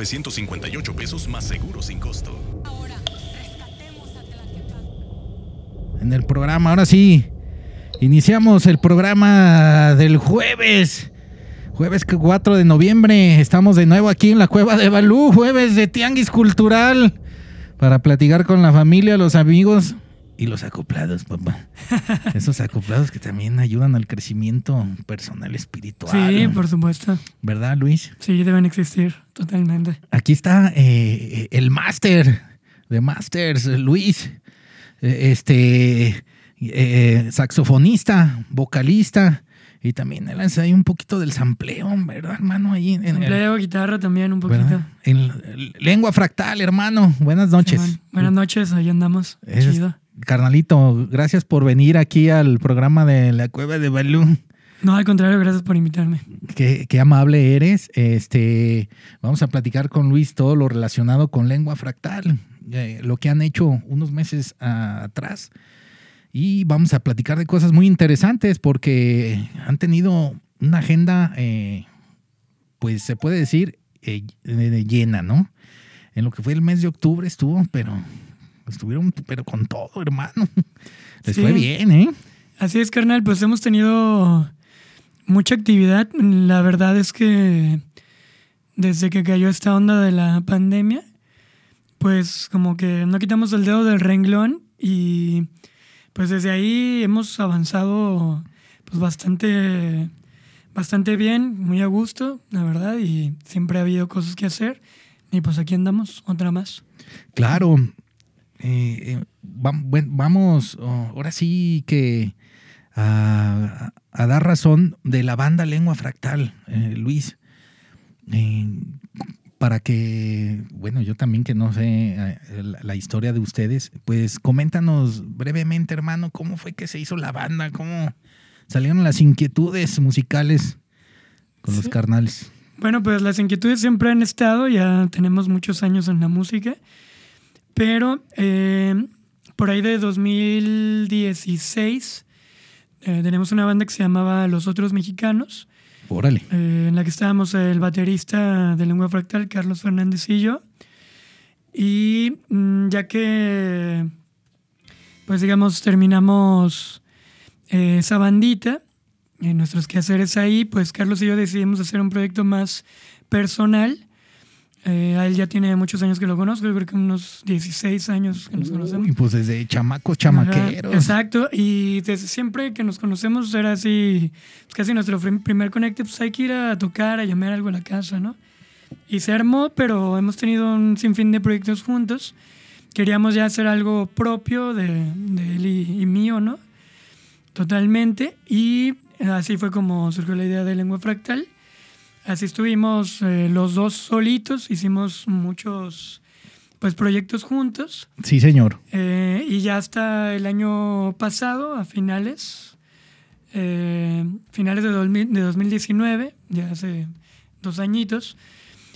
958 pesos más seguro sin costo. En el programa, ahora sí, iniciamos el programa del jueves. Jueves 4 de noviembre, estamos de nuevo aquí en la cueva de Balú, jueves de Tianguis Cultural, para platicar con la familia, los amigos y los acoplados, papá. Esos acoplados que también ayudan al crecimiento personal espiritual. Sí, por supuesto. ¿Verdad, Luis? Sí, deben existir, totalmente. Aquí está eh, el máster de Masters, Luis. Eh, Este eh, saxofonista, vocalista. Y también él hace ahí un poquito del sampleo, ¿verdad, hermano? Ahí en, en el- guitarra también un poquito. En lengua fractal, hermano. Buenas noches. Buenas noches, ahí andamos. Es- Chido. Carnalito, gracias por venir aquí al programa de la Cueva de Balú. No, al contrario, gracias por invitarme. Qué, qué amable eres. Este, vamos a platicar con Luis todo lo relacionado con lengua fractal, eh, lo que han hecho unos meses atrás. Y vamos a platicar de cosas muy interesantes porque han tenido una agenda, eh, pues se puede decir, eh, llena, ¿no? En lo que fue el mes de octubre estuvo, pero estuvieron, pero con todo, hermano. Les Sí. fue bien, ¿eh? Así es, carnal, pues hemos tenido mucha actividad. La verdad es que desde que cayó esta onda de la pandemia, pues como que no quitamos el dedo del renglón y pues desde ahí hemos avanzado pues bastante bastante bien, muy a gusto, la verdad, y siempre ha habido cosas que hacer y pues aquí andamos, otra más. Claro. Eh, vamos, oh, ahora sí que a, a dar razón de la banda Lengua Fractal, eh, Luis. Eh, para que, bueno, yo también que no sé eh, la, la historia de ustedes, pues coméntanos brevemente, hermano, cómo fue que se hizo la banda, cómo salieron las inquietudes musicales con los carnales. Bueno, pues las inquietudes siempre han estado, ya tenemos muchos años en la música, pero eh, por ahí de 2016 eh, tenemos una banda que se llamaba Los Otros Mexicanos, Órale. eh, en la que estábamos el baterista de Lengua Fractal, Carlos Fernández y yo, y mm, ya que, pues digamos, terminamos eh, esa bandita, en nuestros quehaceres ahí, pues Carlos y yo decidimos hacer un proyecto más personal. Eh, a él ya tiene muchos años que lo conozco, yo creo que unos 16 años que nos conocemos. Uy, pues desde chamacos, Ajá, chamaqueros. exacto, y desde siempre que nos conocemos era así, pues casi nuestro prim- primer conecte, pues hay que ir a tocar, a llamar algo a la casa, ¿no? Y se armó, pero hemos tenido un sinfín de proyectos juntos. Queríamos ya hacer algo propio de, de él y, y mío, ¿no? Totalmente. Y así fue como surgió la idea de Lengua Fractal. Así estuvimos eh, los dos solitos, hicimos muchos pues proyectos juntos. Sí, señor. Eh, y ya hasta el año pasado, a finales, eh, finales de, 2000 de 2019, ya hace dos añitos,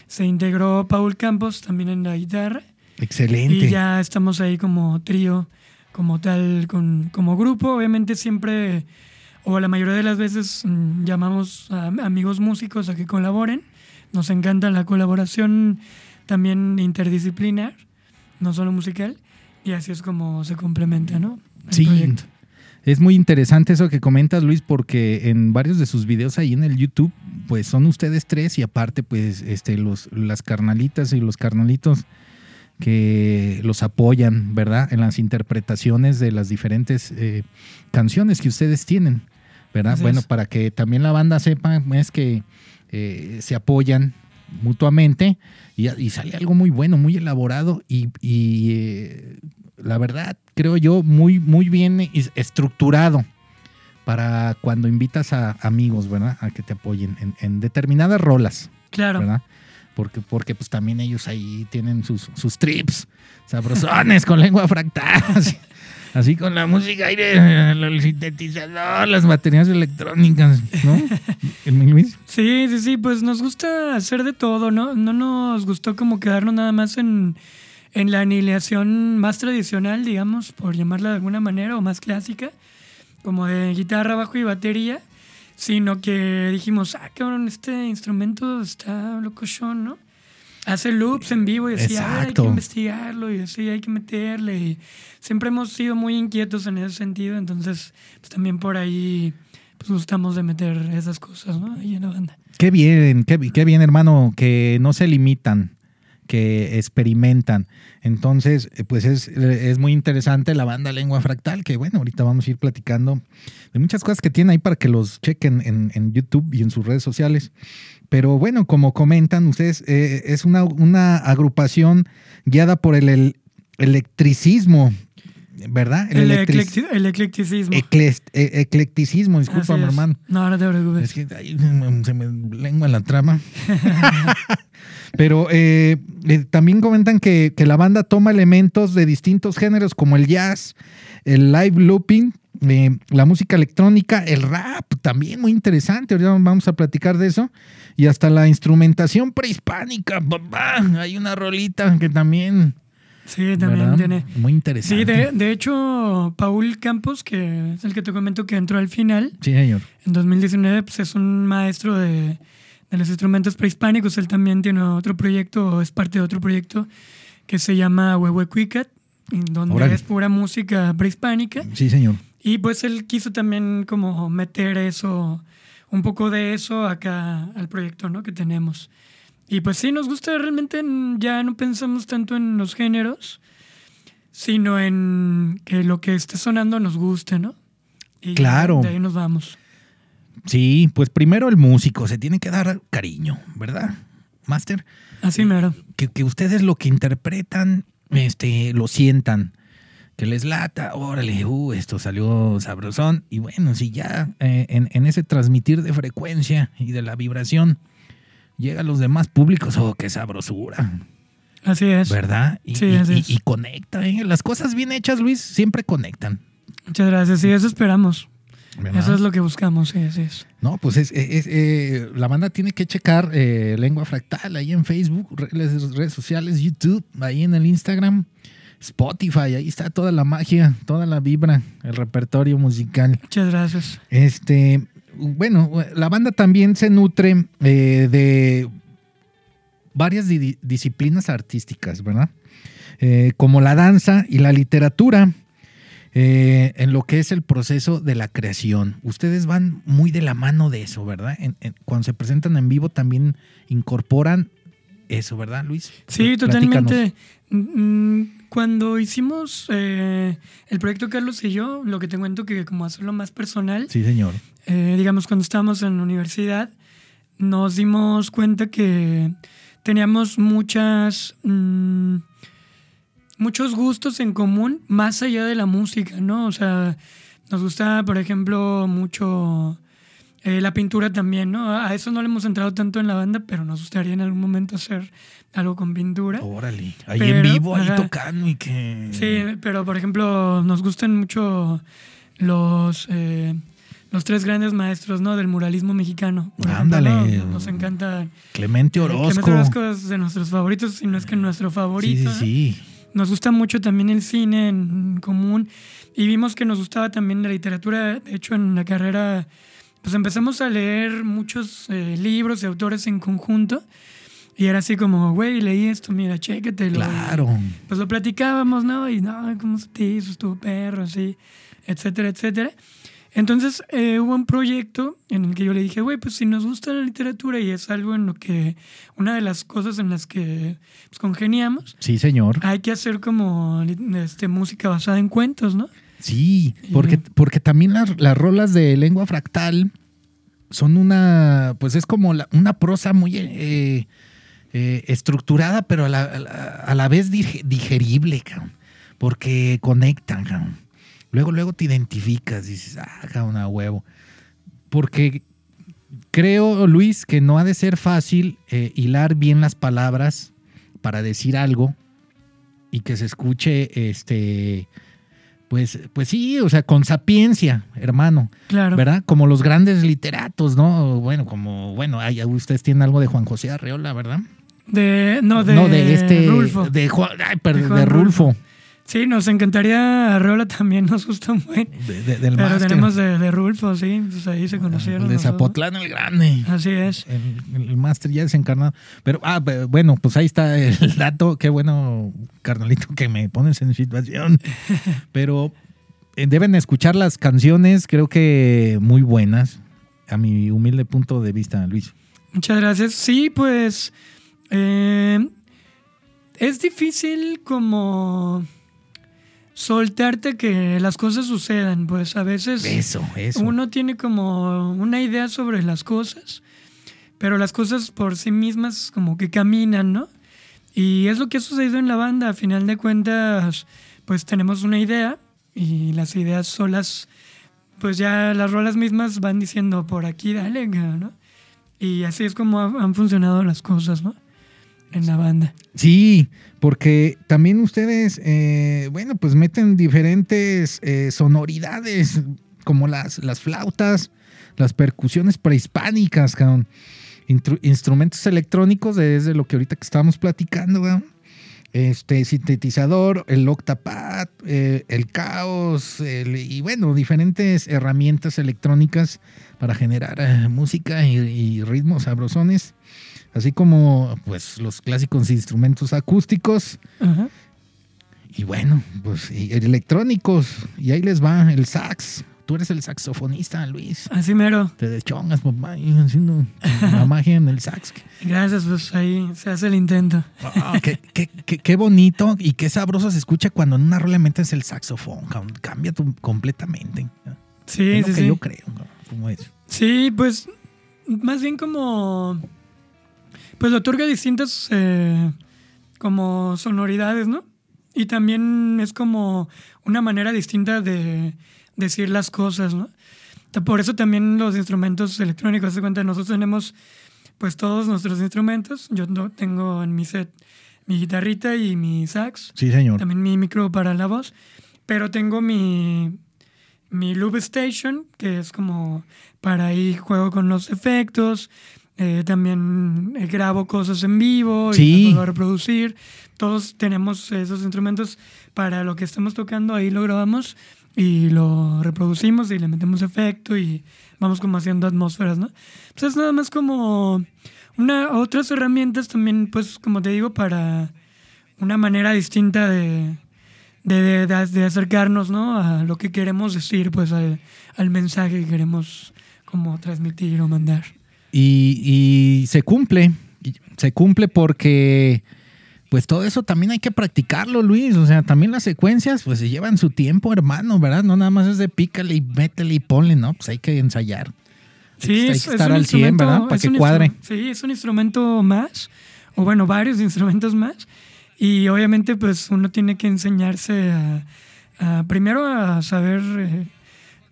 se integró Paul Campos también en la guitarra. Excelente. Y ya estamos ahí como trío, como tal, con, como grupo. Obviamente siempre, o la mayoría de las veces, mm, llamamos a amigos músicos a que colaboren. Nos encanta la colaboración también interdisciplinar, no solo musical. Y así es como se complementa, ¿no? El Sí. proyecto. Es muy interesante eso que comentas, Luis, porque en varios de sus videos ahí en el YouTube, pues son ustedes tres y aparte, pues, este, los, las carnalitas y los carnalitos que los apoyan, ¿verdad? En las interpretaciones de las diferentes eh, canciones que ustedes tienen, ¿verdad? Bueno, para que también la banda sepa, es que eh, se apoyan mutuamente y, y sale algo muy bueno, muy elaborado y, y, eh, la verdad, creo yo, muy, muy bien es- estructurado para cuando invitas a amigos, ¿verdad? A que te apoyen en, en determinadas rolas, Claro. ¿verdad? Porque, porque pues también ellos ahí tienen sus, sus trips sabrosones con lengua fractal. Así, con la música aire, el sintetizador, las baterías electrónicas, ¿no? ¿El Luis? Sí, sí, sí, pues nos gusta hacer de todo, ¿no? No nos gustó como quedarnos nada más en, en la anihilación más tradicional, digamos, por llamarla de alguna manera, o más clásica, como de guitarra, bajo y batería, sino que dijimos, ah, cabrón, este instrumento está locochón, ¿no? Hace loops en vivo y decía, "Ah, hay que investigarlo y así hay que meterle. Y siempre hemos sido muy inquietos en ese sentido, entonces pues también por ahí pues gustamos de meter esas cosas, ¿no? Ahí en la banda. Qué bien, qué, qué bien, hermano, que no se limitan, que experimentan. Entonces, pues es, es muy interesante la banda Lengua Fractal, que bueno, ahorita vamos a ir platicando de muchas cosas que tiene ahí para que los chequen en, en YouTube y en sus redes sociales. Pero bueno, como comentan ustedes, eh, es una, una agrupación guiada por el, el electricismo, ¿verdad? El, electric- eclecti- el eclecticismo. e- eclecticismo, discúlpame, Así es. hermano. No, no te preocupes. Es que ahí se me lengua la trama. Pero eh, eh, también comentan que, que la banda toma elementos de distintos géneros como el jazz, el live looping, eh, la música electrónica, el rap, también muy interesante. Ahorita vamos a platicar de eso. Y hasta la instrumentación prehispánica. papá. Hay una rolita que también. Sí, también ¿verdad? tiene. Muy interesante. Sí, de, de hecho, Paul Campos, que es el que te comento que entró al final, Sí, señor. en 2019, pues es un maestro de, de los instrumentos prehispánicos. Él también tiene otro proyecto, o es parte de otro proyecto, que se llama en donde es pura música prehispánica. Sí, señor. Y pues él quiso también como meter eso, un poco de eso acá al proyecto, ¿no? Que tenemos. Y pues sí, nos gusta realmente, en- ya no pensamos tanto en los géneros, sino en que lo que esté sonando nos guste, ¿no? Y Claro. De ahí nos vamos. Sí, pues primero el músico, se tiene que dar cariño, ¿verdad? Master. Así mero. que, que ustedes lo que interpretan, este, lo sientan, que les lata, órale, uh, esto salió sabrosón. Y bueno, si ya eh, en, en ese transmitir de frecuencia y de la vibración llega a los demás públicos, oh, qué sabrosura, Así es. ¿verdad? Y, Sí, y- así y- es. y conecta, ¿eh? Las cosas bien hechas, Luis, siempre conectan. Muchas gracias. Sí, eso esperamos. ¿verdad? Eso es lo que buscamos, sí, así es. No, pues es, es- eh, la banda tiene que checar eh, Lengua Fractal ahí en Facebook, redes, redes sociales, YouTube, ahí en el Instagram, Spotify, ahí está toda la magia, toda la vibra, el repertorio musical. Muchas gracias. Este, bueno, la banda también se nutre eh, de varias di- disciplinas artísticas, ¿verdad? Eh, como la danza y la literatura, eh, en lo que es el proceso de la creación. Ustedes van muy de la mano de eso, ¿verdad? En- en- cuando se presentan en vivo también incorporan eso, ¿verdad, Luis? Sí, Platícanos. totalmente. Cuando hicimos eh, el proyecto Carlos y yo, lo que te cuento que como hacerlo más personal, Sí, señor. eh, digamos cuando estábamos en la universidad, nos dimos cuenta que teníamos muchas mm, muchos gustos en común más allá de la música, ¿no? O sea, nos gusta, por ejemplo, mucho eh, la pintura también, ¿no? A eso no le hemos entrado tanto en la banda, pero nos gustaría en algún momento hacer algo con pintura. Órale, ahí Pero, en vivo, ahí ajá. tocando y que... Sí, pero por ejemplo, nos gustan mucho los, eh, los tres grandes maestros ¿no? del muralismo mexicano. Ejemplo, Ándale. ¿no? Nos encanta. Clemente eh, Orozco. Clemente Orozco es de nuestros favoritos, si no es que nuestro sí, favorito. sí, sí. Nos gusta mucho también el cine en común y vimos que nos gustaba también la literatura. De hecho, en la carrera, pues empezamos a leer muchos eh, libros y autores en conjunto. Y era así como, güey, leí esto, mira, chéquetelo. Claro. Pues lo platicábamos, ¿no? Y no, ¿cómo se te hizo? Estuvo perro, así, etcétera, etcétera. Entonces eh, hubo un proyecto en el que yo le dije, güey, pues si nos gusta la literatura y es algo en lo que, una de las cosas en las que pues, congeniamos, Sí, señor. hay que hacer como este, música basada en cuentos, ¿no? Sí, Y- porque, porque también las, las rolas de lengua fractal son una, pues es como la- una prosa muy eh, eh, estructurada, pero a la, a la- a la vez dig- digerible, porque conectan, cabrón. Luego, luego te identificas, dices, ah, cabrón, a huevo. Porque creo, Luis, que no ha de ser fácil eh, hilar bien las palabras para decir algo y que se escuche, este, pues, pues sí, o sea, con sapiencia, hermano, Claro. ¿verdad? Como los grandes literatos, ¿no? Bueno, como, bueno, ay, ustedes tienen algo de Juan José Arreola, ¿verdad? De, no, de, no, de este, Rulfo. de, Juan- ay, perdón, De Juan de Rulfo. Sí, nos encantaría. A Reola también nos gusta un buen. De- de- del Pero tenemos de, de Rulfo, sí. Pues ahí se conocieron. El de. Zapotlán el Grande. Así es. El, el máster ya desencarnado. Pero, ah, bueno, pues ahí está el dato. Qué bueno, carnalito, que me pones en situación. Pero eh, deben escuchar las canciones, creo que muy buenas, a mi humilde punto de vista, Luis. Muchas gracias. Sí, pues. eh, es difícil como. Soltarte que las cosas sucedan. Pues a veces. Eso, eso. Uno tiene como una idea sobre las cosas, pero las cosas por sí mismas como que caminan, ¿no? Y es lo que ha sucedido en la banda. A final de cuentas, pues tenemos una idea y las ideas solas, pues ya las rolas mismas van diciendo por aquí, dale, ¿no? Y así es como ha- han funcionado las cosas, ¿no? En la banda. Sí, porque también ustedes, eh, bueno, pues meten diferentes eh, sonoridades, como las, las flautas, las percusiones prehispánicas, instrumentos electrónicos, desde lo que ahorita que estábamos platicando. Este sintetizador, el octapad, eh, el caos, el- y bueno, diferentes herramientas electrónicas para generar eh, música y, y ritmos sabrosones así como pues los clásicos instrumentos acústicos Ajá. y bueno, pues y electrónicos y ahí les va el sax. Tú eres el saxofonista, Luis. Así mero. Te deschongas, papá, haciendo la magia en el sax. Gracias, pues ahí se hace el intento. Ah, qué, qué- qué- qué bonito y qué sabroso se escucha cuando en una rola metes el saxofón. Cambia tu- completamente. Sí, es lo sí, que sí. yo creo. como es. Sí, pues más bien como... Pues le otorga distintas eh, como sonoridades, ¿no? Y también es como una manera distinta de decir las cosas, ¿no? Por eso también los instrumentos electrónicos, se cuenta, nosotros tenemos pues todos nuestros instrumentos. Yo no- tengo en mi set mi guitarrita y mi sax Sí, señor. también mi micro para la voz, pero tengo mi, mi Loop Station, que es como para ahí juego con los efectos, eh, también eh, grabo cosas en vivo Sí. y puedo reproducir. Todos tenemos esos instrumentos para lo que estamos tocando, ahí lo grabamos y lo reproducimos y le metemos efecto y vamos como haciendo atmósferas, ¿no? Pues es nada más como una, otras herramientas también, pues como te digo, para una manera distinta de, de, de- de- de acercarnos ¿no? a lo que queremos decir, pues al, al mensaje que queremos como transmitir o mandar. Y, y se cumple, se cumple porque pues todo eso también hay que practicarlo, Luis. O sea, también las secuencias pues se llevan su tiempo, hermano, ¿verdad? No nada más es de pícale y métele y ponle, ¿no? Pues hay que ensayar. Sí, Hay que es, es estar un al 100, instrumento- ¿verdad? Para es que cuadre. Sí, es un instrumento más, o bueno, varios instrumentos más. Y obviamente pues uno tiene que enseñarse a, a- primero a saber eh,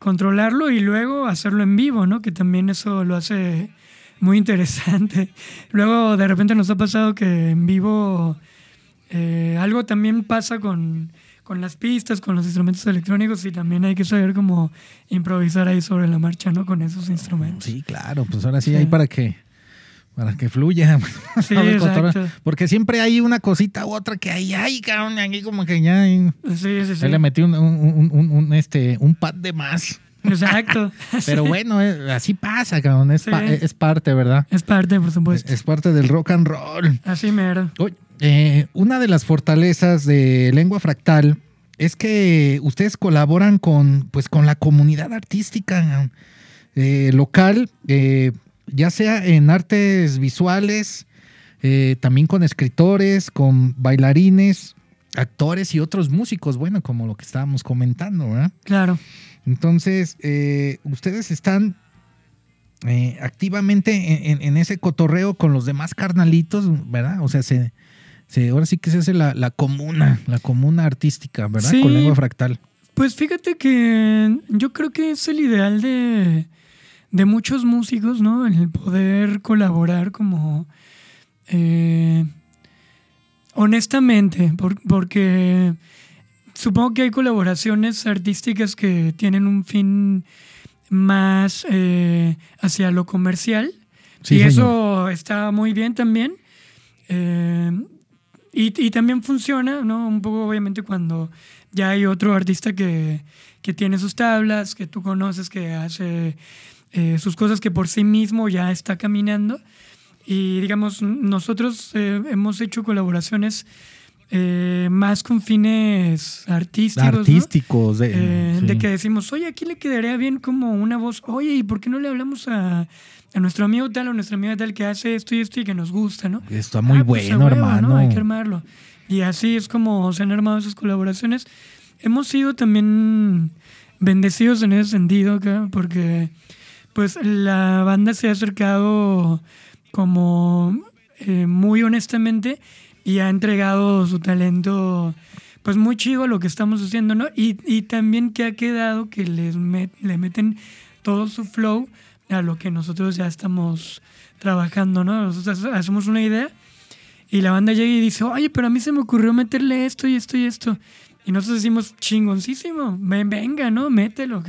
controlarlo y luego hacerlo en vivo, ¿no? Que también eso lo hace muy interesante. Luego de repente nos ha pasado que en vivo eh, algo también pasa con, con las pistas, con los instrumentos electrónicos y también hay que saber cómo improvisar ahí sobre la marcha, ¿no? Con esos instrumentos. Sí, claro, pues ahora sí, Sí. hay para que para que fluya. Porque siempre hay una cosita u otra que hay, ay, cabrón, aquí como que ya ahí, Sí, sí, sí. ahí le metí un, un- un- un- un, este, un pad de más. Exacto. Pero bueno, eh, así pasa, cabrón, es, Sí. pa- es parte, ¿verdad? Es parte, por Es, supuesto. es parte del rock and roll. Así mero. Oye, eh, una de las fortalezas de Lengua Fractal es que ustedes colaboran con, pues, con la comunidad artística eh, local, eh, ya sea en artes visuales, eh, también con escritores, con bailarines, actores y otros músicos, bueno, como lo que estábamos comentando, ¿verdad? Claro. Entonces, eh, ustedes están eh, activamente en, en- en ese cotorreo con los demás carnalitos, ¿verdad? O sea, se, se- ahora sí que se hace la, la comuna, la comuna artística, ¿verdad? Sí. Con lengua fractal. Pues fíjate que yo creo que es el ideal de, de muchos músicos, ¿no? El poder colaborar como eh, honestamente, por- porque supongo que hay colaboraciones artísticas que tienen un fin más eh, hacia lo comercial Sí, y señor. eso está muy bien también. Eh, y, y también funciona, ¿no? Un poco obviamente cuando ya hay otro artista que, que tiene sus tablas, que tú conoces, que hace eh, sus cosas, que por sí mismo ya está caminando. Y digamos, nosotros hemos hecho colaboraciones eh, más con fines artísticos. ¿no? Artísticos. De, Eh, sí. de que decimos, oye, aquí le quedaría bien como una voz, oye, ¿y por qué no le hablamos a, a nuestro amigo tal o nuestra amiga tal que hace esto y esto y que nos gusta, ¿no? Está muy Ah, pues, bueno, huevo, hermano. ¿no? Hay que armarlo. Y así es como se han armado esas colaboraciones. Hemos sido también bendecidos en ese sentido, acá, porque pues la banda se ha acercado como eh, muy honestamente y ha entregado su talento pues muy chido lo que estamos haciendo, ¿no? Y, y también que ha quedado que les met- le meten todo su flow a lo que nosotros ya estamos trabajando, ¿no? Nosotros hacemos una idea y la banda llega y dice, oye, pero a mí se me ocurrió meterle esto y esto y esto. Y nosotros decimos, chingoncísimo, ven, venga, ¿no? Mételo.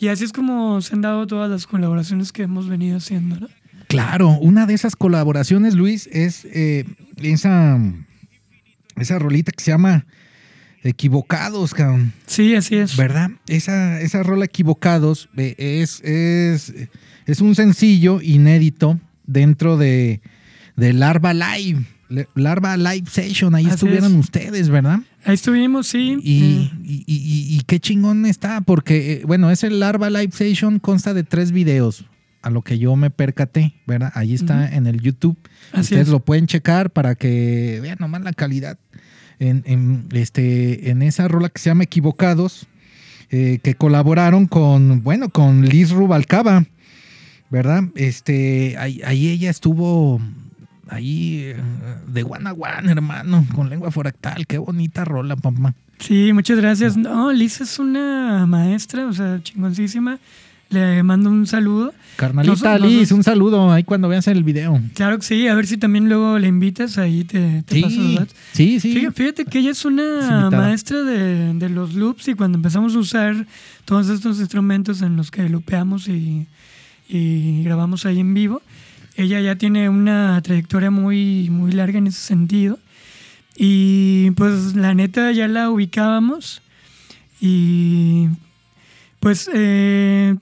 Y así es como se han dado todas las colaboraciones que hemos venido haciendo, ¿no? Claro, una de esas colaboraciones, Luis, es eh, esa, esa rolita que se llama Equivocados, cabrón. Sí, así es. ¿Verdad? Esa, esa rola Equivocados eh, es, es, es un sencillo inédito dentro de, de Larva Live. Larva Live Session, ahí Así estuvieron es. ustedes, ¿verdad? Ahí estuvimos, sí. Y, Eh, y- y- y qué chingón está, porque, bueno, ese Larva Live Session consta de tres videos, a lo que yo me percaté, ¿verdad? Ahí está en el YouTube. Así Ustedes es. lo pueden checar para que vean nomás la calidad en, en, este, en esa rola que se llama Equivocados, eh, que colaboraron con, bueno, con Liz Rubalcaba, ¿verdad? Este, ahí, ahí ella estuvo ahí eh, de one a one, hermano, con lengua fractal. Qué bonita rola, papá. Sí, muchas gracias. No, Liz es una maestra, o sea, chingoncísima. Le mando un saludo. Carnalita Liz, un saludo ahí cuando veas el video. Claro que sí, a ver si también luego le invitas, ahí te, te paso los Sí, datos. sí, sí. Fíjate, fíjate que ella es una maestra de, de los loops y cuando empezamos a usar todos estos instrumentos en los que lupeamos y, y grabamos ahí en vivo, ella ya tiene una trayectoria muy, muy larga en ese sentido. Y pues la neta ya la ubicábamos y pues eh,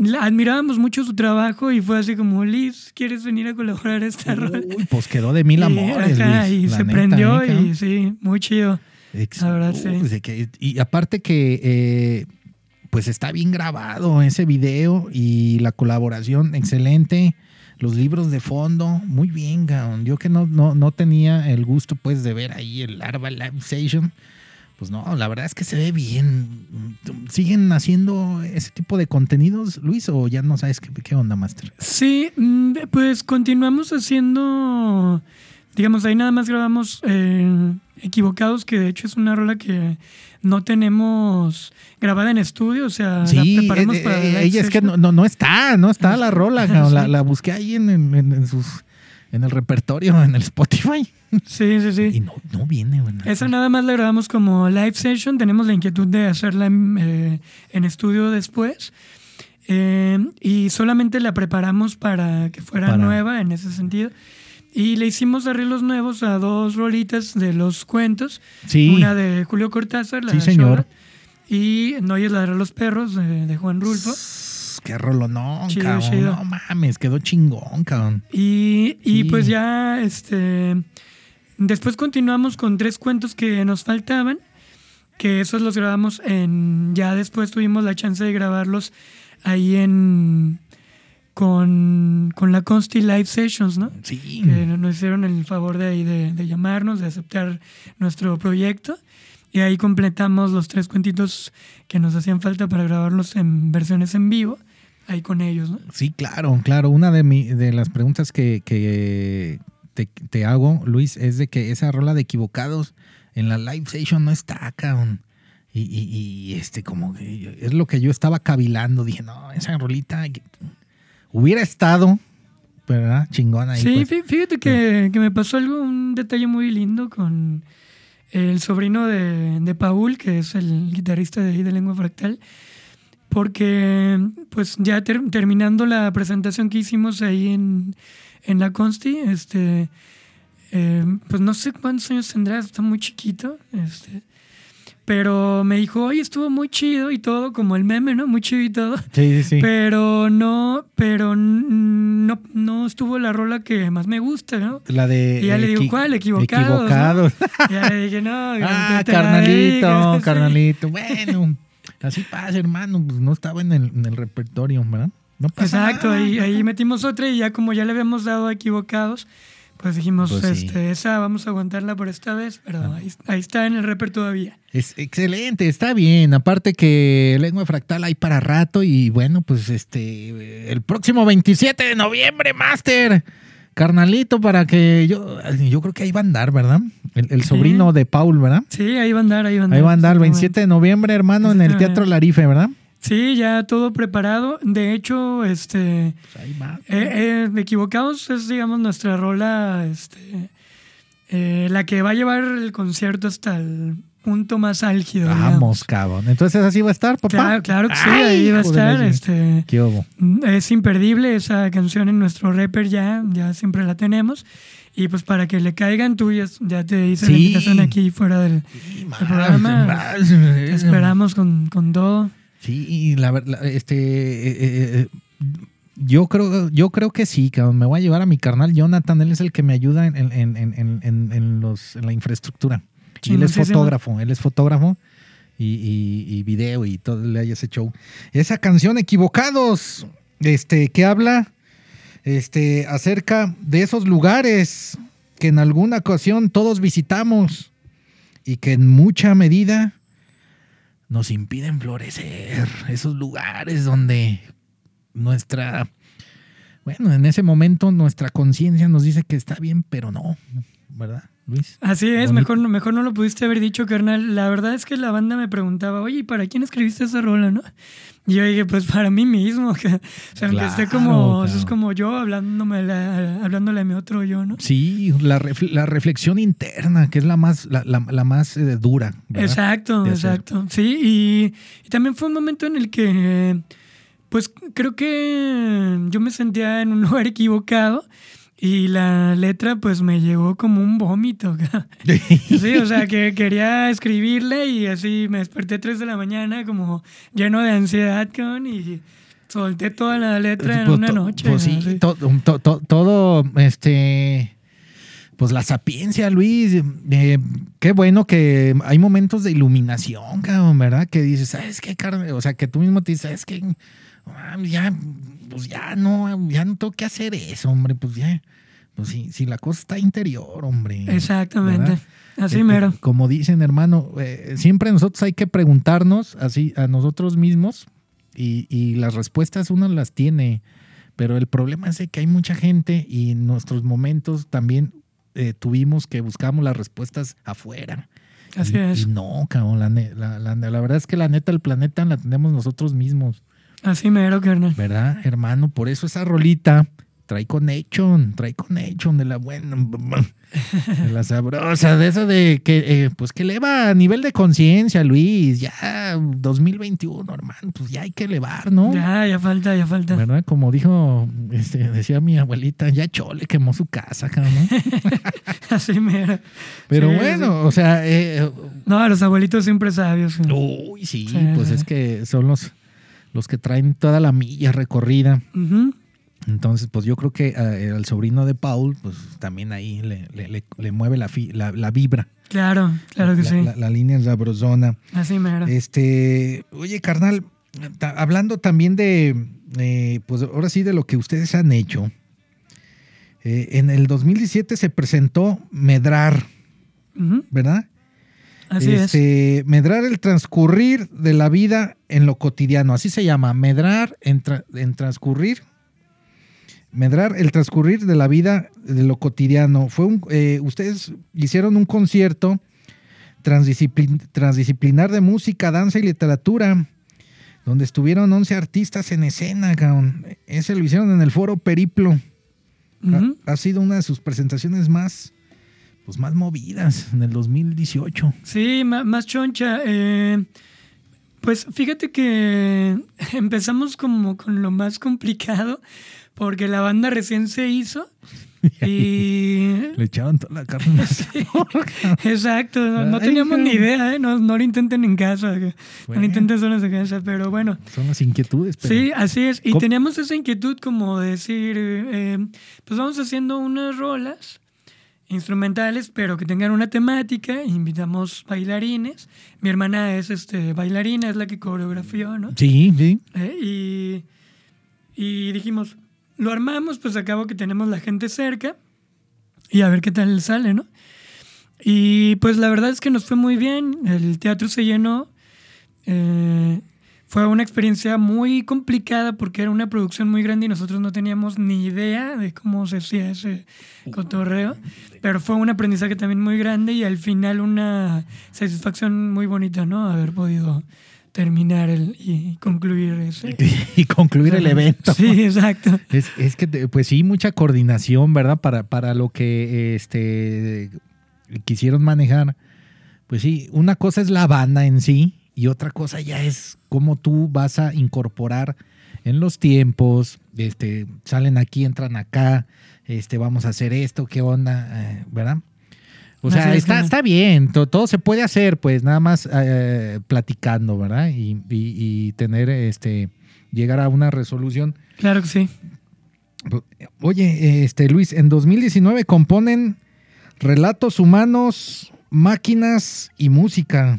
la- admirábamos mucho su trabajo y fue así como, Liz, ¿quieres venir a colaborar a esta rola? Uy, pues quedó de mil Y, amores. y la se neta, prendió ¿eh, y sí, muy chido. Ex- La verdad, sí. Uy, de que- y aparte que eh, pues está bien grabado ese video y la colaboración excelente, los libros de fondo, muy bien, cabrón. Yo que no, no, no tenía el gusto pues de ver ahí el Larva Live Session, pues no, la verdad es que se ve bien. ¿Siguen haciendo ese tipo de contenidos, Luis, o ya no sabes qué, qué onda, Master? Sí, mm, pues continuamos haciendo, digamos, ahí nada más grabamos eh, Equivocados, que de hecho es una rola que no tenemos grabada en estudio, o sea, Sí, la preparamos eh, para eh, la ella es que no, no, no está, no está la rola, la, la busqué ahí en- en sus en el repertorio, en el Spotify. Sí, sí, sí. Y no, no viene, güey. Esa nada más la grabamos como live session. Tenemos la inquietud de hacerla en, eh, en estudio después. Eh, y solamente la preparamos para que fuera Para- nueva en ese sentido. Y le hicimos arreglos nuevos a dos rolitas de los cuentos. Sí. Una de Julio Cortázar, la Sí, de señor. Y No oyes ladrar los perros de, de Juan Rulfo. Qué rolonón, Chido, cabrón. chido. No mames, quedó chingón, cabrón. Y, y Sí. pues ya, este, después continuamos con tres cuentos que nos faltaban, que esos los grabamos en, ya después tuvimos la chance de grabarlos ahí en, con, con la Consti Live Sessions, ¿no? Sí. Que nos hicieron el favor de ahí de, de llamarnos, de aceptar nuestro proyecto. Y ahí completamos los tres cuentitos que nos hacían falta para grabarlos en versiones en vivo, ahí con ellos, ¿no? Sí, claro, claro. Una de, mi, de las preguntas que, que te, te hago, Luis, es de que esa rola de equivocados en la live session no está, cabrón. Y, y, y, este, como que es lo que yo estaba cavilando. Dije, no, esa rolita hubiera estado, ¿verdad? Chingona ahí. Sí, pues. fí- fíjate que, que me pasó algo, un detalle muy lindo con el sobrino de, de Paul, que es el guitarrista de ahí de Lengua Fractal, porque pues ya ter- terminando la presentación que hicimos ahí en, en la Consti, este, eh, pues no sé cuántos años tendrá, está muy chiquito. Este, pero me dijo, oye, estuvo muy chido y todo, como el meme, ¿no? Muy chido y todo. Sí, sí, sí. Pero no, pero no, no estuvo la rola que más me gusta, ¿no? La de. Y ya le digo, ¿cuál? Equivocados. ¿no? Equivocados. Ya le dije, no, ah, carnalito, carnalito. Bueno, así pasa, hermano. Pues no estaba en el, en el repertorio, ¿verdad? No Exacto, nada. ahí, ahí metimos otra y ya como ya le habíamos dado a equivocados, pues dijimos, Pues sí. este, esa vamos a aguantarla por esta vez, pero Ah. ahí, ahí está en el reper todavía. Es excelente, está bien. Aparte que lengua fractal hay para rato y bueno, pues este el próximo 27 de noviembre, Master. Carnalito para que yo yo creo que ahí va a andar, ¿verdad? El, el Sí. sobrino de Paul, ¿verdad? Sí, ahí va a andar, ahí va a andar. Ahí va a andar el exactamente. 27 de noviembre, hermano, en el 27 de Teatro Larife, ¿verdad? Sí, ya todo preparado. De hecho, este, Pues ahí va. eh, eh, Equivocados es, digamos, nuestra rola, este, eh, la que va a llevar el concierto hasta el punto más álgido. Vamos, digamos. cabrón. Entonces así va a estar, papá. Claro, claro que sí, Ay, ahí va a estar. Este, ¿Qué hubo? Es imperdible esa canción en nuestro rapper ya, ya siempre la tenemos. Y pues para que le caigan, tú ya, ya te hice la invitación aquí fuera del Sí, programa. más, te más. esperamos con, con todo. Sí, y la verdad, este, eh, eh, eh, yo creo, yo creo que sí, cabrón. Me voy a llevar a mi carnal Jonathan, él es el que me ayuda en, en, en, en, los, en la infraestructura. Y él es fotógrafo, él es fotógrafo y, y- y video y todo, le hay ese show. Esa canción, Equivocados, este, que habla este, acerca de esos lugares que en alguna ocasión todos visitamos y que en mucha medida nos impiden florecer. Esos lugares donde nuestra, bueno, en ese momento nuestra conciencia nos dice que está bien, pero no, ¿verdad, Luis? Así es, Bonito. mejor, mejor no lo pudiste haber dicho, carnal. La verdad es que la banda me preguntaba, oye, ¿y para quién escribiste esa rola, no? Y yo dije, pues para mí mismo. o sea, aunque esté Claro, como, eso es como yo hablándome la- hablándole a mi otro yo, ¿no? Sí, la, ref- la reflexión interna, que es la más, la, la- la más eh, dura. ¿verdad? Exacto, exacto. Sí, y, y también fue un momento en el que, pues creo que yo me sentía en un lugar equivocado y la letra pues me llegó como un vómito. Sí, o sea, que quería escribirle y así me desperté 3 de la mañana como lleno de ansiedad con y solté toda la letra en una noche. Pues sí, así. to- to- to- todo, este, pues la sapiencia, Luis. eh, qué bueno que hay momentos de iluminación, cabrón, ¿verdad? Que dices, ¿sabes qué, carne? O sea, que tú mismo te dices, ¿sabes qué? Ya, pues ya no, ya no tengo que hacer eso, hombre, pues ya. Pues sí, si la cosa está interior, hombre. Exactamente. ¿verdad? Así Eh, mero. eh, Como dicen, hermano, eh, siempre nosotros hay que preguntarnos así a nosotros mismos y, y las respuestas uno las tiene, pero el problema es que hay mucha gente y en nuestros momentos también eh, tuvimos que buscamos las respuestas afuera. Así y, es. y no, cabrón, la, la- la- la verdad es que la neta del planeta la tenemos nosotros mismos, Así mero, carnal. ¿verdad, hermano? Por eso esa rolita trae connection, trae connection de la buena, de la sabrosa, de esa de que, eh, pues que eleva a nivel de conciencia, Luis, ya 2021, hermano, pues ya hay que elevar, ¿no? Ya, ya falta, ya falta. ¿Verdad? Como dijo, este, decía mi abuelita, ya Chole quemó su casa, cabrón. Así mero. Pero Sí, bueno, o sea, eh, No, los abuelitos siempre sabios. uy, sí, Sí, pues es que son los, los que traen toda la milla recorrida. Entonces, pues yo creo que eh, al sobrino de Paul, pues también ahí le, le- le- le mueve la, fi- la, la vibra. Claro, claro que la, sí. La, la línea sabrosona. Así mero. Este, oye, carnal, ta- hablando también de, eh, pues ahora sí de lo que ustedes han hecho. eh, en el 2017 se presentó Medrar. ¿verdad? Así es. este, Medrar el transcurrir de la vida en lo cotidiano, así se llama, medrar en, tra- en transcurrir. Medrar el transcurrir de la vida de lo cotidiano. Fue un, eh, ustedes hicieron un concierto transdisciplin- transdisciplinar de música, danza y literatura, donde estuvieron 11 artistas en escena. cabrón. Ese lo hicieron en el foro Periplo. Ha sido una de sus presentaciones más, pues más movidas en el 2018. Sí, más choncha. eh, Pues fíjate que empezamos como con lo más complicado, porque la banda recién se hizo y... Le echaban toda la carne. Exacto, no, no Ay, teníamos ni idea, ¿eh? no, no lo intenten en casa, no lo intenten solos en casa, pero bueno. Son las inquietudes. pero- Sí, así es. Y ¿Cómo? teníamos esa inquietud como de decir, eh, pues vamos haciendo unas rolas instrumentales, pero que tengan una temática. Invitamos bailarines. Mi hermana es este, bailarina, es la que coreografió, ¿no? Sí, sí. Eh, y, y dijimos, lo armamos, pues acabo que tenemos la gente cerca y a ver qué tal sale, ¿no? Y pues la verdad es que nos fue muy bien, el teatro se llenó, eh, fue una experiencia muy complicada porque era una producción muy grande y nosotros no teníamos ni idea de cómo se hacía ese cotorreo, pero fue un aprendizaje también muy grande y al final una satisfacción muy bonita, ¿no? Haber podido terminar el, y concluir ese. Y concluir el evento. Sí, exacto. Es, es que, pues sí, mucha coordinación, ¿verdad? Para, para lo que este quisieron manejar. Pues sí, una cosa es la banda en sí y otra cosa ya es cómo tú vas a incorporar en los tiempos, este, salen aquí, entran acá, este, vamos a hacer esto, qué onda, Eh, ¿verdad? O sea, está, está bien, to- todo, se puede hacer, pues nada más eh, platicando, ¿verdad? Y, y- y tener, este, llegar a una resolución. Claro que sí. Oye, este Luis, en 2019 componen Relatos Humanos, Máquinas y Música.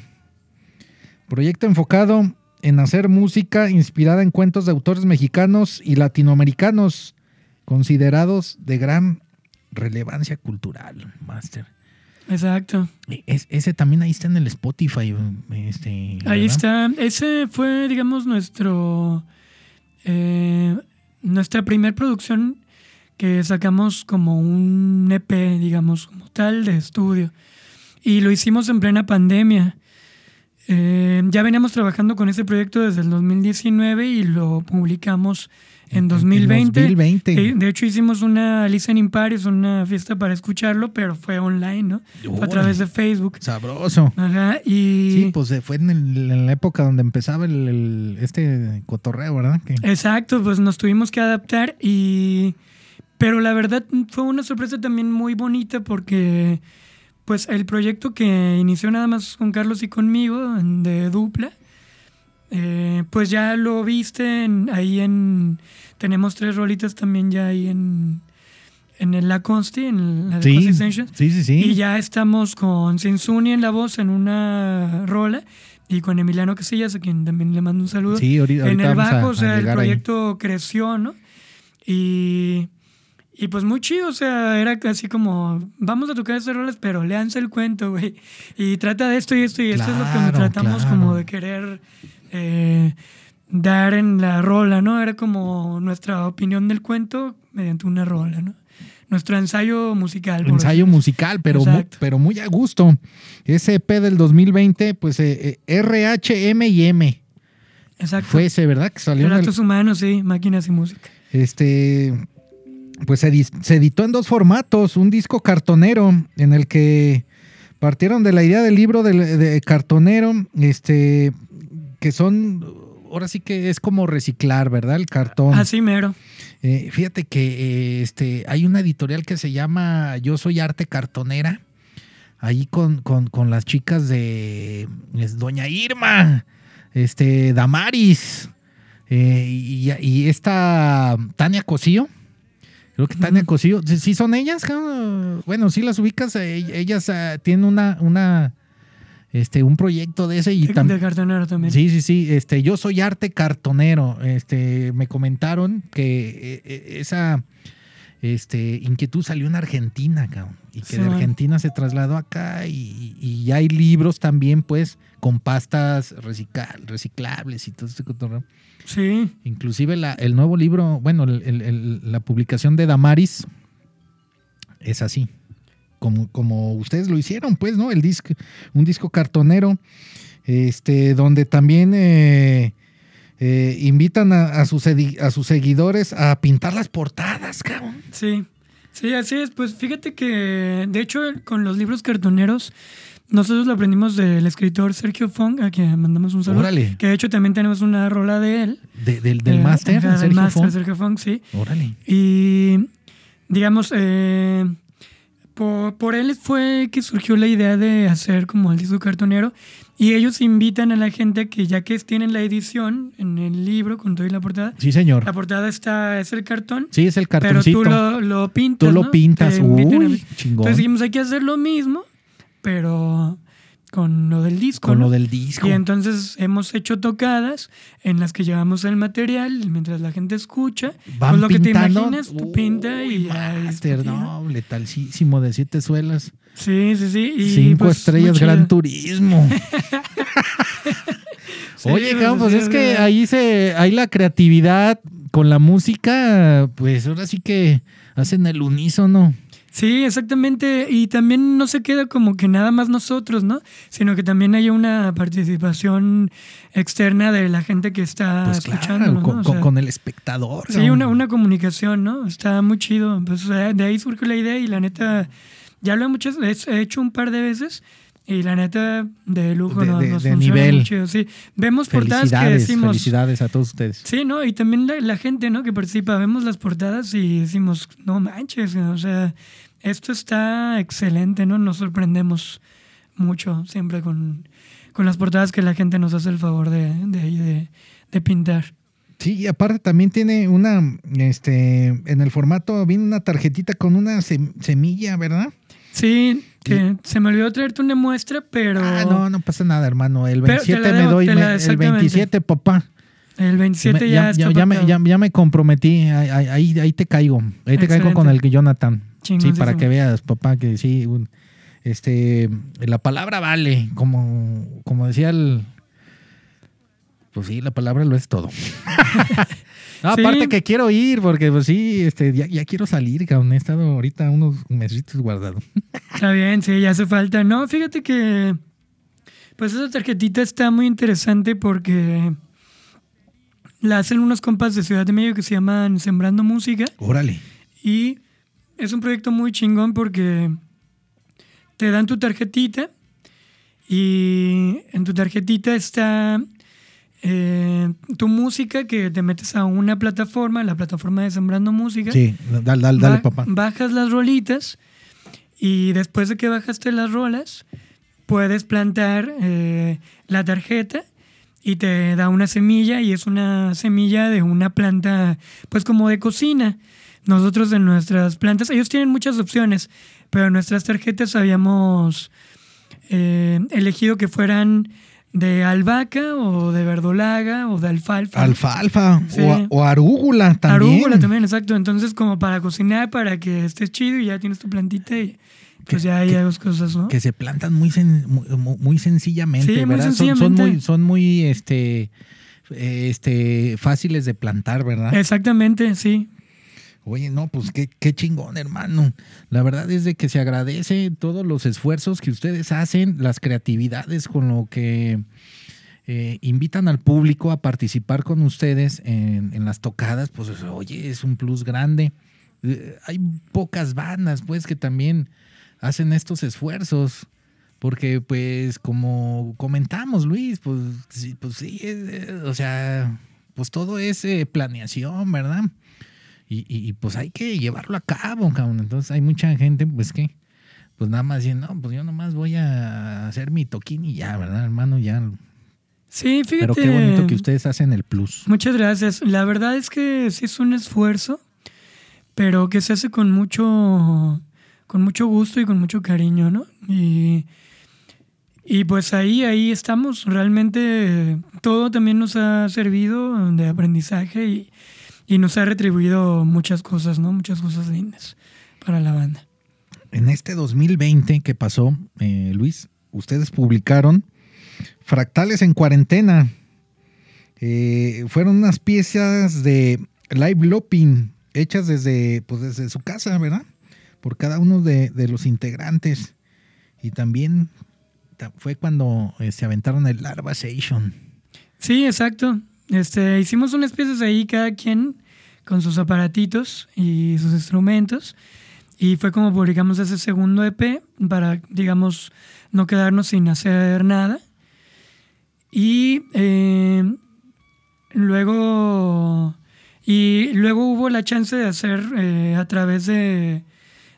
Proyecto enfocado en hacer música inspirada en cuentos de autores mexicanos y latinoamericanos, considerados de gran relevancia cultural, Master. Exacto. Es- ese también ahí está en el Spotify. Este, Ahí ¿verdad? está. Ese fue, digamos, nuestro. eh, nuestra primera producción que sacamos como un EP, digamos, como tal, de estudio. Y lo hicimos en plena pandemia. Eh, ya veníamos trabajando con ese proyecto desde el 2019 y lo publicamos en 2020. 2020. Eh, De hecho, hicimos una listening party, una fiesta para escucharlo, pero fue online, ¿no? Fue a través de Facebook. Sabroso. Ajá, y... Sí, pues eh, fue en, el- en la época donde empezaba el, el- este cotorreo, ¿verdad? Que- Exacto, pues nos tuvimos que adaptar y... Pero la verdad fue una sorpresa también muy bonita porque pues el proyecto que inició nada más con Carlos y conmigo de dupla, eh, pues ya lo viste en- ahí en... Tenemos tres rolitas también ya ahí en, en el La Consti, en la Sí, Consti sí, sí, sí. Y ya estamos con Sensuni en la voz en una rola y con Emiliano Casillas, a quien también le mando un saludo. Sí, ahorita, en ahorita el bajo, o sea, el ahí. proyecto creció, ¿no? Y, y pues muy chido, o sea, era así como, vamos a tocar estas rolas, pero léanse el cuento, güey. Y trata de esto y esto y esto es lo que Claro, tratamos claro. como de querer eh, dar en la rola, ¿no? Era como nuestra opinión del cuento mediante una rola, ¿no? Nuestro ensayo musical. por ensayo musical, pero, mu- Exacto. pero muy a gusto. Ese EP del 2020, pues eh, eh, RHM y M. Exacto. Fue ese, ¿verdad? Que salió en el- Relatos humanos, sí, máquinas y música. Este, pues se, editó en dos formatos, un disco cartonero en el que partieron de la idea del libro de, cartonero, este, que son, ahora sí que es como reciclar, ¿verdad? El cartón. Así mero. Eh, fíjate que eh, este, hay una editorial que se llama Yo Soy Arte Cartonera, ahí con, con- con las chicas de es Doña Irma, este, Damaris, eh, y, y esta Tania Cosío. Creo que Tania. Cosío, ¿sí, son ellas? Bueno, sí las ubicas, eh, ellas ah, tienen una, una, este, un proyecto de ese y De, cartonero también. Sí, sí, sí. Este, yo soy arte cartonero. Este, me comentaron que eh, eh, esa este, inquietud salió en Argentina, cabrón, y que Sí, de man. Argentina se trasladó acá y, y hay libros también, pues, con pastas recicla- reciclables y todo este cotorreo. Sí, Inclusive la- el nuevo libro, bueno, el- el- el- la publicación de Damaris es así, como, como ustedes lo hicieron, pues, ¿no? El disco, un disco cartonero, este, donde también eh, eh, invitan a, a sus a sus seguidores a pintar las portadas, cabrón. sí. Sí, así es. Pues fíjate que, de hecho, con los libros cartoneros nosotros lo aprendimos del escritor Sergio Fong, a quien mandamos un saludo. Órale. Que de hecho también tenemos una rola de él. De- del del Eh, máster, del Sergio máster, Font. Sergio Fong, sí. Órale. Y digamos, eh, por, por él fue que surgió la idea de hacer como el disco cartonero. Y ellos invitan a la gente que ya que tienen la edición en el libro con todo y la portada, Sí, señor. la portada está, es el cartón, Sí, es el pero cartoncito. tú lo, lo pintas. Tú lo ¿no? pintas. Uy, chingón. Entonces dijimos, hay que hacer lo mismo, pero con lo del disco. Con ¿no? lo del disco. Y entonces hemos hecho tocadas en las que llevamos el material mientras la gente escucha. Van pues lo que te imaginas, tú pinta y Uy, ya. no, letalísimo de siete suelas. Sí, sí, sí. Y Cinco pues, estrellas. Gran Turismo. Sí, Oye, pues, cabrón, pues es que ahí se, ahí la creatividad con la música, pues ahora sí que hacen el unísono. Sí, exactamente. Y también no se queda como que nada más nosotros, ¿no? Sino que también hay una participación externa de la gente que está Pues escuchando. claro, ¿no? con, O con- sea, con el espectador. Sí, una, una comunicación, ¿no? Está muy chido. Pues de ahí surgió la idea y la neta, ya lo he, muchas, he hecho un par de veces y la neta, de lujo, De- nos, nos de funciona nivel. muy chido. Sí, vemos portadas que decimos... felicidades a todos ustedes. Sí, ¿no? Y también la, la gente, ¿no? Que participa, vemos las portadas y decimos, no manches, o sea, esto está excelente, ¿no? Nos sorprendemos mucho siempre con, con las portadas que la gente nos hace el favor de, de, ahí de, pintar. Sí, y aparte también tiene una, este, en el formato viene una tarjetita con una sem- semilla, ¿verdad? Sí, que se me olvidó traerte una muestra, pero Ah, no, no pasa nada, hermano. El Pero te 27 la me debo, doy, me- la- el exactamente. 27, papá. el 27 Me- ya, está ya, me, ya- ya me comprometí, ahí, ahí- te caigo, ahí te caigo con el. Jonathan. Sí, para que veas, papá, que sí, un- este, la palabra vale, como, como decía el, pues sí, la palabra lo es todo. No, Sí. Aparte que quiero ir, porque pues sí, este, ya, ya quiero salir, cabrón. He estado ahorita unos mesitos guardado. Está bien, sí, ya hace falta. No, fíjate que pues esa tarjetita está muy interesante porque la hacen unos compas de Ciudad de México que se llaman Sembrando Música Órale. y es un proyecto muy chingón porque te dan tu tarjetita y en tu tarjetita está eh, tu música que te metes a una plataforma, la plataforma de Sembrando Música. Sí, dale, dale, dale, papá. Bajas las rolitas y después de que bajaste las rolas, puedes plantar eh, la tarjeta y te da una semilla y es una semilla de una planta, pues como de cocina. Nosotros en nuestras plantas, ellos tienen muchas opciones, pero en nuestras tarjetas habíamos eh, elegido que fueran de albahaca o de verdolaga o de alfalfa. Alfalfa Sí. o, o arúgula también. Arúgula también, exacto. Entonces, como para cocinar, para que estés chido y ya tienes tu plantita y pues Que- ya hay dos cosas, ¿no? Que se plantan muy, sen- muy, muy sencillamente, Sí, muy ¿verdad? Son- Son, sencillamente. muy, son muy este, este, fáciles de plantar, ¿verdad? Exactamente, sí. Oye, no, pues qué, qué chingón, hermano. La verdad es de que se agradece todos los esfuerzos que ustedes hacen, las creatividades con lo que eh, invitan al público a participar con ustedes en, las tocadas. Pues oye, es un plus grande. Eh, hay pocas bandas, pues, que también hacen estos esfuerzos. Porque, pues, como comentamos, Luis, pues sí, pues, sí eh, o sea, pues todo es planeación, ¿verdad? Y, y- y, pues hay que llevarlo a cabo, cabrón. Entonces hay mucha gente, pues que, pues nada más dicen, no, pues yo nomás voy a hacer mi toquín y ya, ¿verdad, hermano? Ya. Sí, fíjate. Pero qué bonito que ustedes hacen el plus. Muchas gracias. La verdad es que sí es un esfuerzo, pero que se hace con mucho, con mucho gusto y con mucho cariño, ¿no? Y, y pues ahí, ahí estamos. Realmente todo también nos ha servido de aprendizaje y, y nos ha retribuido muchas cosas, ¿no? Muchas cosas lindas para la banda. En este 2020 que pasó, eh, Luis, ustedes publicaron Fractales en Cuarentena. Eh, fueron unas piezas de live looping hechas desde, pues desde su casa, ¿verdad? Por cada uno de, de los integrantes. Y también ta- fue cuando eh, se aventaron el Larva Station. Sí, exacto. Este, hicimos unas piezas ahí, cada quien con sus aparatitos y sus instrumentos. Y fue como publicamos ese segundo EP para, digamos, no quedarnos sin hacer nada. Y eh, luego, y luego hubo la chance de hacer eh, a través de,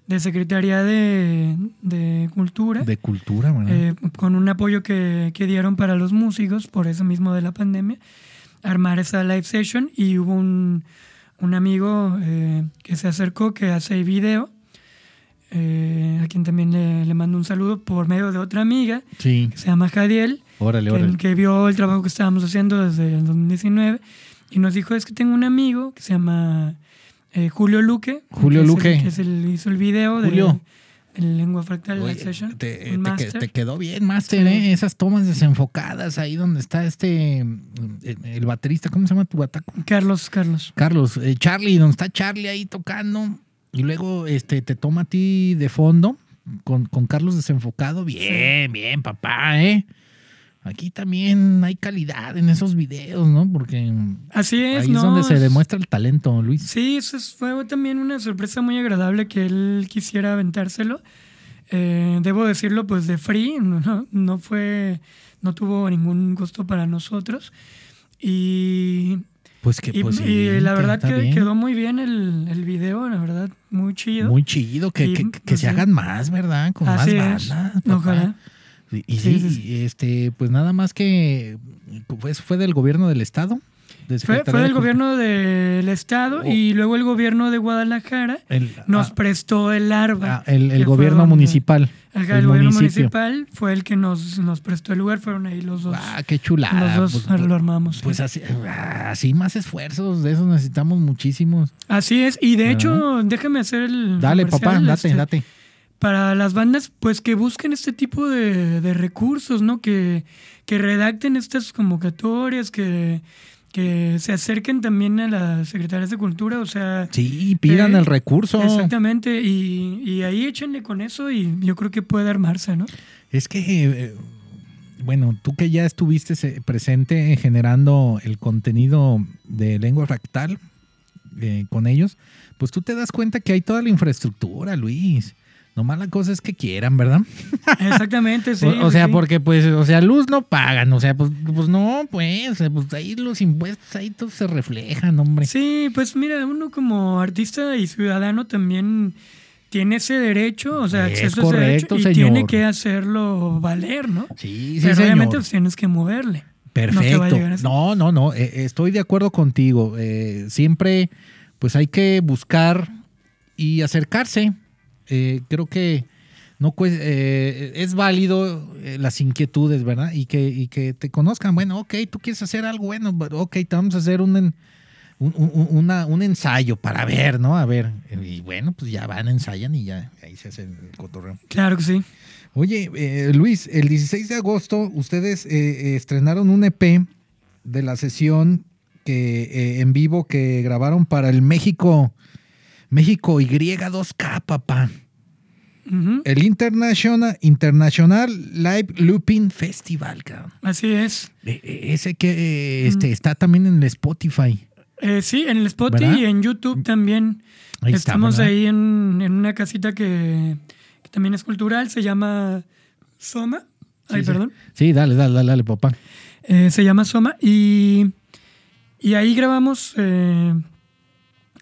de Secretaría de, de Cultura. De cultura, ¿verdad? Eh, con un apoyo que, que dieron para los músicos, por eso mismo de la pandemia, armar esa live session y hubo un, un amigo eh, que se acercó que hace video, eh, a quien también le, le mando un saludo por medio de otra amiga sí, que se llama Jadiel, órale, que, órale. que vio el trabajo que estábamos haciendo desde el 2019 y nos dijo, es que tengo un amigo que se llama eh, Julio Luque. Julio que es el- Luque. que es el, hizo el video de, Julio. de Lengua Fractal Oye, Session. te, quedó bien, Master, Sí. ¿eh? Esas tomas desenfocadas ahí donde está este, el, el baterista, ¿cómo se llama tu bataco? Carlos, Carlos. Carlos, eh, Charlie, donde está Charlie ahí tocando y luego este te toma a ti de fondo con, con Carlos desenfocado. Bien, bien, papá, ¿eh? Aquí también hay calidad en esos videos, ¿no? Porque Así es, ahí ¿no? es donde se es- demuestra el talento, Luis. Sí, eso es- fue también una sorpresa muy agradable que él quisiera aventárselo. Eh, debo decirlo, pues de free, no, no, fue, no tuvo ningún costo para nosotros. Y, Pues que y- pues, y la verdad que bien. quedó muy bien el, el video, la verdad, muy chido. Muy chido, que, Y, que- que pues, se sí. hagan más, ¿verdad? Con Así más bandas. Ojalá. Y, y Sí, sí, sí, sí. este, pues nada más que pues fue del gobierno del estado. de Fue, del gobierno del estado Oh. y luego el gobierno de Guadalajara El- nos ah, prestó el ARBA. ah, el, gobierno donde- municipal. El, gobierno municipal fue el que nos, nos prestó el lugar, fueron ahí los dos. Ah, qué chulada. los dos pues, lo armamos. sí. pues así, así más esfuerzos, de esos necesitamos muchísimos. Así es, y de hecho, déjame hacer el. Dale, papá, date, este, date. Para las bandas, pues que busquen este tipo de, de recursos, ¿no? Que, que redacten estas convocatorias, que, que se acerquen también a las secretarias de cultura, o sea. Sí, pidan eh, el recurso. Exactamente, y, y ahí échenle con eso y yo creo que puede armarse, ¿no? Es que, eh, bueno, tú que ya estuviste se- presente generando el contenido de lengua fractal eh, con ellos, pues tú te das cuenta que hay toda la infraestructura, Luis. Nomás la cosa es que quieran, ¿verdad? Exactamente, sí. o, o sea, sí. porque pues, o sea, luz no pagan, o sea, pues, pues no, pues, sea, pues ahí los impuestos, ahí todo se reflejan, hombre. Sí, pues mira, uno como artista y ciudadano también tiene ese derecho, o sea, Es acceso a ese derecho correcto, y señor. tiene que hacerlo valer, ¿no? Sí, sí, Pero señor. obviamente pues, tienes que moverle. Perfecto. No, no, no, eh, estoy de acuerdo contigo. Eh, siempre, pues hay que buscar y acercarse. Eh, creo que no eh, es válido eh, las inquietudes, ¿verdad? Y que, y que te conozcan. Bueno, ok, tú quieres hacer algo bueno, ok, te vamos a hacer un, un, un- una- un ensayo para ver, ¿no? A ver, y bueno, pues ya van, ensayan y ya ahí se hace el cotorreo. Claro que sí. Oye, eh, Luis, el 16 de agosto ustedes eh, estrenaron un EP de la sesión que en vivo que grabaron para el México México Y2K, papá. El International International Live Looping Festival, cabrón. Así es. Eh, eh, ese que eh, este, está también en el Spotify. Eh, sí, en el Spotify ¿Verdad? y en YouTube también. Ahí Estamos ahí en, en una casita que, que también es cultural, se llama Soma. Ay, Sí, sí. perdón. Sí, dale, dale, dale, dale, papá. Eh, se llama Soma y, y ahí grabamos eh,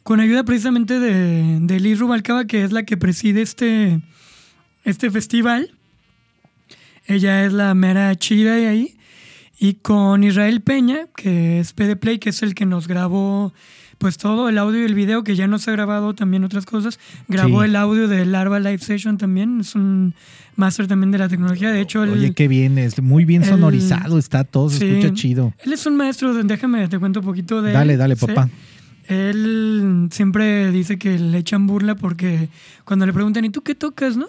con ayuda precisamente de, de Liz Rubalcaba, que es la que preside este, este festival. Ella es la mera chida de ahí. Y con Israel Peña, que es PD Play, que es el que nos grabó pues todo el audio y el video, que ya nos ha grabado también otras cosas. Grabó Sí. el audio del Larva Live Session también. Es un máster también de la tecnología. De hecho, el- Oye, qué bien, es muy bien el- sonorizado, está todo, se Sí. escucha chido. Él es un maestro, déjame, te cuento un poquito de. Dale, dale, Sí. papá. Él siempre dice que le echan burla porque cuando le preguntan, ¿y tú qué tocas, no?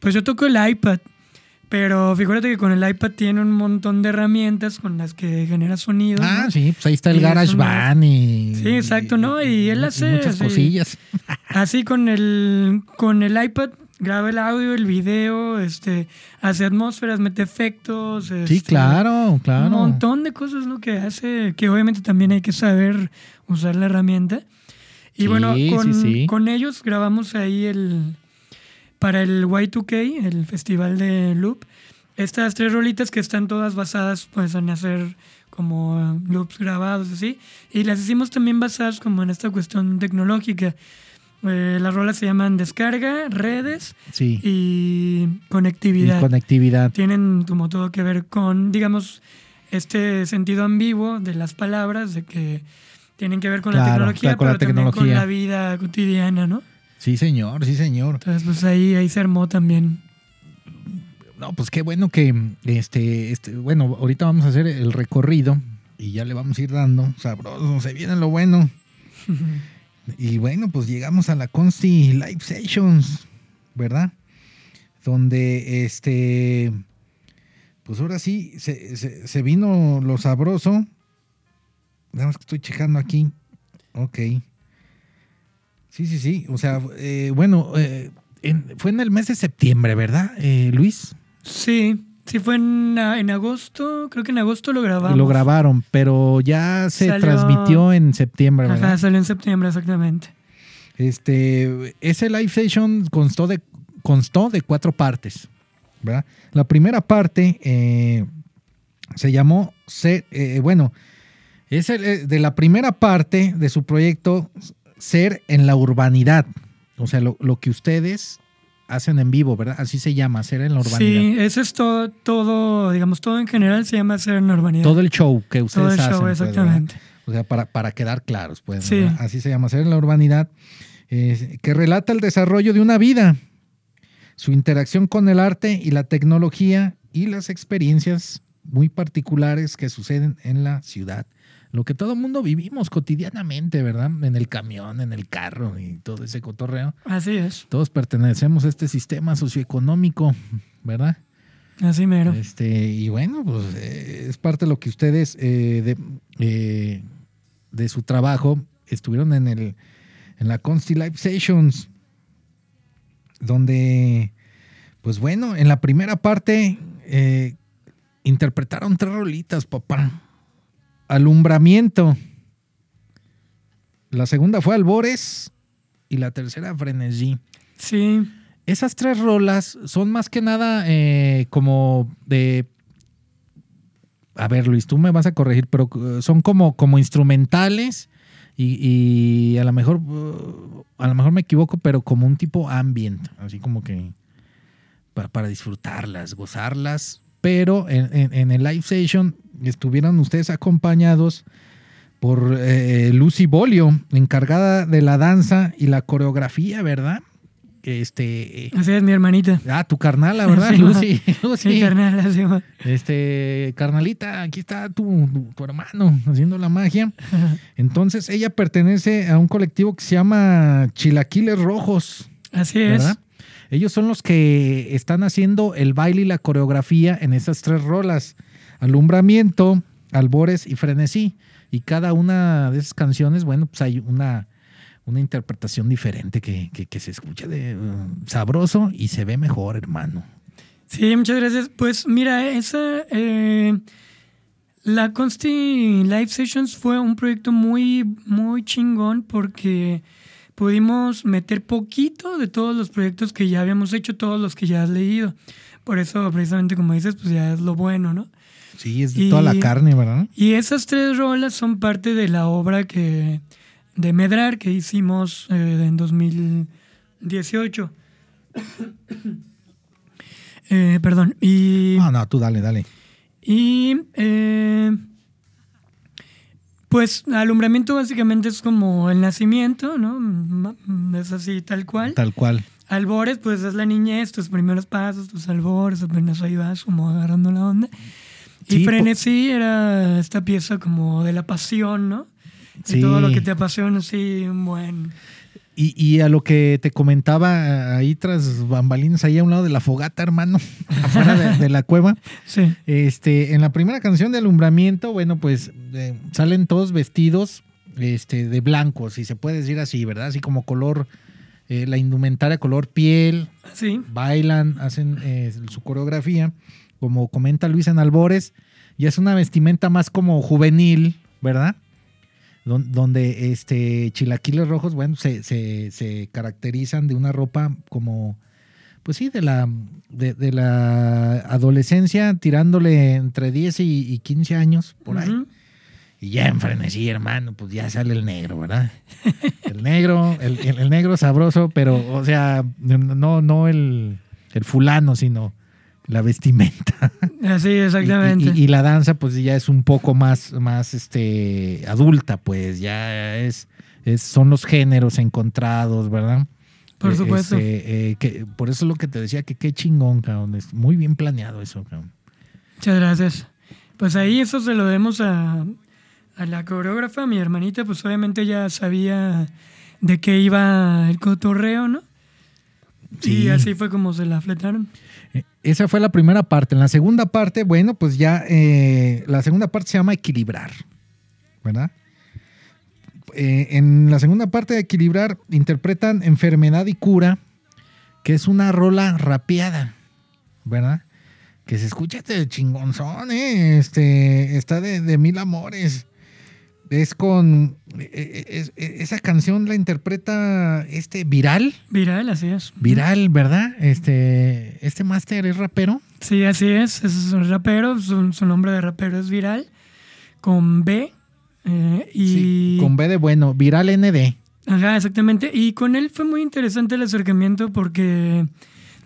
Pues yo toco el iPad. Pero fíjate que con el iPad tiene un montón de herramientas con las que genera sonido. Ah, ¿no? sí, pues ahí está el Y es Garage una- Band y... Sí, exacto, ¿no? Y él hace Muchas así. cosillas. Así con el, con el iPad graba el audio, el video, este, hace atmósferas, mete efectos. Sí, este, claro, claro. Un montón de cosas ¿no? que hace, que obviamente también hay que saber usar la herramienta. Y bueno, con, sí, sí. con ellos grabamos ahí el para el Y2K, el festival de Loop, estas tres rolitas que están todas basadas pues en hacer como loops grabados así y las hicimos también basadas como en esta cuestión tecnológica. Eh, las rolas se llaman descarga, redes Sí. y Y conectividad. conectividad. Tienen como todo que ver con, digamos, este sentido ambiguo de las palabras, de que tienen que ver con la tecnología, claro, con la pero también con tecnología. la vida cotidiana, ¿no? Sí, señor, sí, señor. Entonces, pues ahí, ahí se armó también. No, pues qué bueno que, este, este, bueno, ahorita vamos a hacer el recorrido y ya le vamos a ir dando. Sabroso, se viene lo bueno. Y bueno, pues llegamos a la Consti Live Sessions, ¿verdad? Donde, este, pues ahora sí, se, se- se vino lo sabroso. Nada más que estoy checando aquí. Ok. Sí, sí, sí. O sea, eh, bueno, eh, en- fue en el mes de septiembre, ¿verdad, eh, Luis? Sí, sí fue en, a- en agosto, creo que en agosto lo grabamos. Lo grabaron, pero ya se Salió- transmitió en septiembre, ¿verdad? Ajá, salió en septiembre exactamente. Este, ese live session constó de, constó de cuatro partes, ¿verdad? La primera parte eh, se llamó, eh, bueno, es el, eh, de la primera parte de su proyecto Ser en la Urbanidad, o sea, lo, lo que ustedes hacen en vivo, ¿verdad? Así se llama, Ser en la Urbanidad. Sí, eso es todo, todo, digamos, todo en general se llama ser en urbanidad. Todo el show que ustedes Todo el hacen. show, pues, exactamente. O sea, para, para quedar claros, pues. Sí. Así se llama, ser en la urbanidad, eh, que relata el desarrollo de una vida, su interacción con el arte y la tecnología y las experiencias muy particulares que suceden en la ciudad. Lo que todo mundo vivimos cotidianamente, ¿verdad? En el camión, en el carro y todo ese cotorreo. Así es, Todos pertenecemos a este sistema socioeconómico, ¿verdad? así mero. Este, y bueno, pues eh, es parte de lo que ustedes eh, de, eh, de su trabajo estuvieron en el en la Consti Live Sessions, donde, pues bueno, en la primera parte interpretaron tres rolitas, papá. Alumbramiento. La segunda fue Albores y la tercera Frenesí. Sí, Esas tres rolas son más que nada eh, como de. A ver, Luis, tú me vas a corregir, pero eh, son como, como instrumentales y, y a lo mejor uh, a lo mejor me equivoco, pero como un tipo ambient, así como que para, para disfrutarlas, gozarlas. Pero en, en- en el live session estuvieron ustedes acompañados por eh, Lucy Bolio, encargada de la danza y la coreografía, ¿verdad? Este, eh, así es mi hermanita. ah, tu carnala, ¿verdad, Sí, Lucy? Sí, Lucy. carnal, así va. Este, carnalita, aquí está tu, tu hermano haciendo la magia. Entonces, ella pertenece a un colectivo que se llama Chilaquiles Rojos, Así es. ¿verdad? Ellos son los que están haciendo el baile y la coreografía en esas tres rolas: Alumbramiento, Albores y Frenesí. Y cada una de esas canciones, bueno, pues hay una, una interpretación diferente que, que- que se escucha de uh, sabroso y se ve mejor, hermano. Sí, muchas gracias. Pues mira, esa. eh, la Consti Live Sessions fue un proyecto muy, muy chingón porque pudimos meter poquito de todos los proyectos que ya habíamos hecho, todos los que ya has leído. Por eso, precisamente como dices, pues ya es lo bueno, ¿no? Sí, es de Y- toda la carne, ¿verdad? Y esas tres rolas son parte de la obra que de Medrar que hicimos eh, en 2018. Eh, perdón. Y, No, no, tú dale, dale. y eh, pues alumbramiento básicamente es como el nacimiento, ¿no? Ma- Es así tal cual. Tal cual. Albores, pues es la niñez, tus primeros pasos, tus albores, apenas ahí vas como agarrando la onda. Y Sí, Frenesí era esta pieza como de la pasión, ¿no? Y Sí. todo lo que te apasiona, sí, un buen. Y, y a lo que te comentaba ahí tras bambalinas, ahí a un lado de la fogata, hermano, afuera de, de la cueva. Sí, Este, en la primera canción de alumbramiento, bueno, pues eh, salen todos vestidos este, de blanco, si se puede decir así, ¿verdad? Así como color, eh, la indumentaria color piel, sí, bailan, hacen eh, su coreografía, como comenta Luis en Albores, y es una vestimenta más como juvenil, ¿verdad? don- donde este Chilaquiles Rojos, bueno, se, se, se caracterizan de una ropa como, pues sí, de la, de, de la adolescencia, tirándole entre 10 y, y 15 años, por ahí. Y ya en frenesí, hermano, pues ya sale el negro, ¿verdad? El negro, el, el- el negro sabroso, pero, o sea, no, no el, el fulano, sino la vestimenta. Así, Y- exactamente. Y, y la danza, pues ya es un poco más, más este, adulta, pues ya es, es, son los géneros encontrados, ¿verdad? Por Eh, supuesto. este, eh, que, por eso es lo que te decía, que qué chingón, cabrón. Es muy bien planeado eso, cabrón. Muchas gracias. Pues ahí eso se lo demos a, a la coreógrafa, mi hermanita, pues obviamente ya sabía de qué iba el cotorreo, ¿no? Sí. Y así fue como se la fletaron. Esa fue la primera parte. En la segunda parte, bueno, pues ya eh, la segunda parte se llama equilibrar, ¿verdad? Eh, en la segunda parte de equilibrar interpretan enfermedad y cura, que es una rola rapeada, ¿verdad? Que se escucha de chingonzón, ¿eh? Este, está de, de mil amores. Es con. eh, es- eh, esa canción la interpreta este Viral. Viral, así es. Viral, ¿verdad? Este, este máster es rapero. Sí, así es. Es un rapero, su, su nombre de rapero es Viral, con B. eh, y Sí, con B de bueno, Viral ND. Ajá, exactamente. Y con él fue muy interesante el acercamiento porque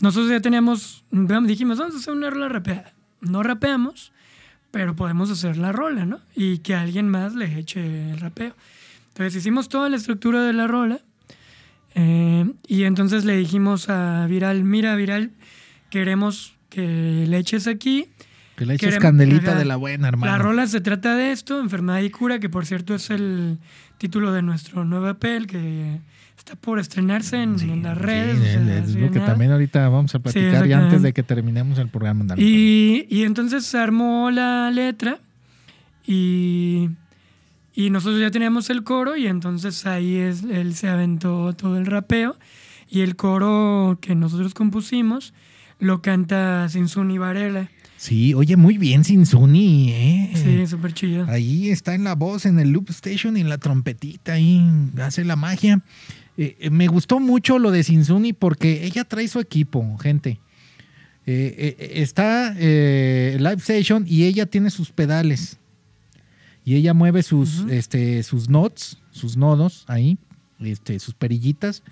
nosotros ya teníamos, dijimos, vamos a hacer una rola rapeada. No rapeamos, pero podemos hacer la rola, ¿no? Y que alguien más le eche el rapeo. Entonces hicimos toda la estructura de la rola eh, y entonces le dijimos a Viral, mira Viral, queremos que le eches aquí. Que le eches Querem- candelita ajá. de la buena, hermano. La rola se trata de esto, enfermedad y cura, que por cierto es el título de nuestro nuevo EP, el que está por estrenarse en, Sí, en las sí, redes. o sea, es lo que también ahorita vamos a platicar ya exactamente. antes de que terminemos el programa. Dale, Y, y entonces se armó la letra y, y nosotros ya teníamos el coro y entonces ahí es, él se aventó todo el rapeo y el coro que nosotros compusimos lo canta Sinsun Varela. Sí, oye, muy bien, Sinsuni, ¿eh? Sí, súper chido. Ahí está en la voz, en el loop station y en la trompetita, ahí hace la magia. Eh, eh, me gustó mucho lo de Sinsuni porque ella trae su equipo, gente. Eh, eh, está eh, Live Station y ella tiene sus pedales. Y ella mueve sus, Ujú. este, sus notes, sus nodos ahí, este, sus perillitas.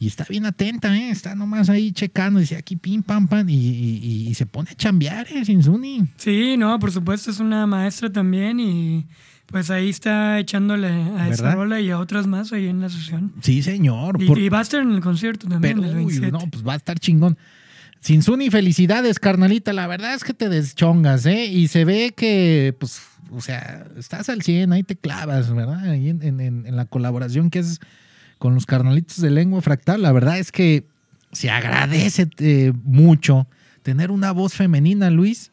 Y está bien atenta, ¿eh? Está nomás ahí checando, dice aquí pim, pam, pam. Y, y- y se pone a chambear, ¿eh? Sinsuni. Sí, no, por supuesto, es una maestra también y pues ahí está echándole a esa ¿Verdad? rola y a otras más ahí en la sesión. Sí, señor. Y, Por- y va a estar en el concierto también. Pero, el uy, 27. no, pues va a estar chingón. Sinsuni, felicidades, carnalita. La verdad es que te deschongas, ¿eh? Y se ve que, pues, o sea, estás al 100, ahí te clavas, ¿verdad? Ahí en, en- en- en la colaboración que haces con los carnalitos de lengua fractal. La verdad es que se agradece eh, mucho tener una voz femenina, Luis.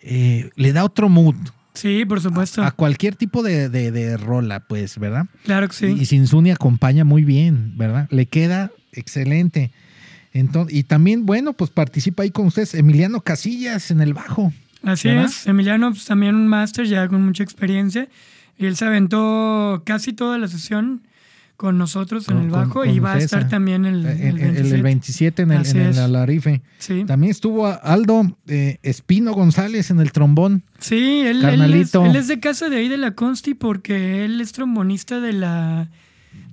Eh, le da otro mood Sí, por supuesto. a cualquier tipo de, de- de rola, pues, ¿verdad? claro que sí. Y Sinsuni acompaña muy bien, ¿verdad? Le queda excelente. Entonces, y también, bueno, pues participa ahí con ustedes Emiliano Casillas en el bajo. Así ¿verdad? es. Emiliano, pues también un máster ya con mucha experiencia. Y él se aventó casi toda la sesión con nosotros en el bajo con y va a estar también el, El, el el- el 27. 27 en el, Así en el. Alarife. Sí. También estuvo Aldo eh, Espino González en el trombón. Sí, él, él es, Carnalito. él es de casa de ahí de la Consti porque él es trombonista de la,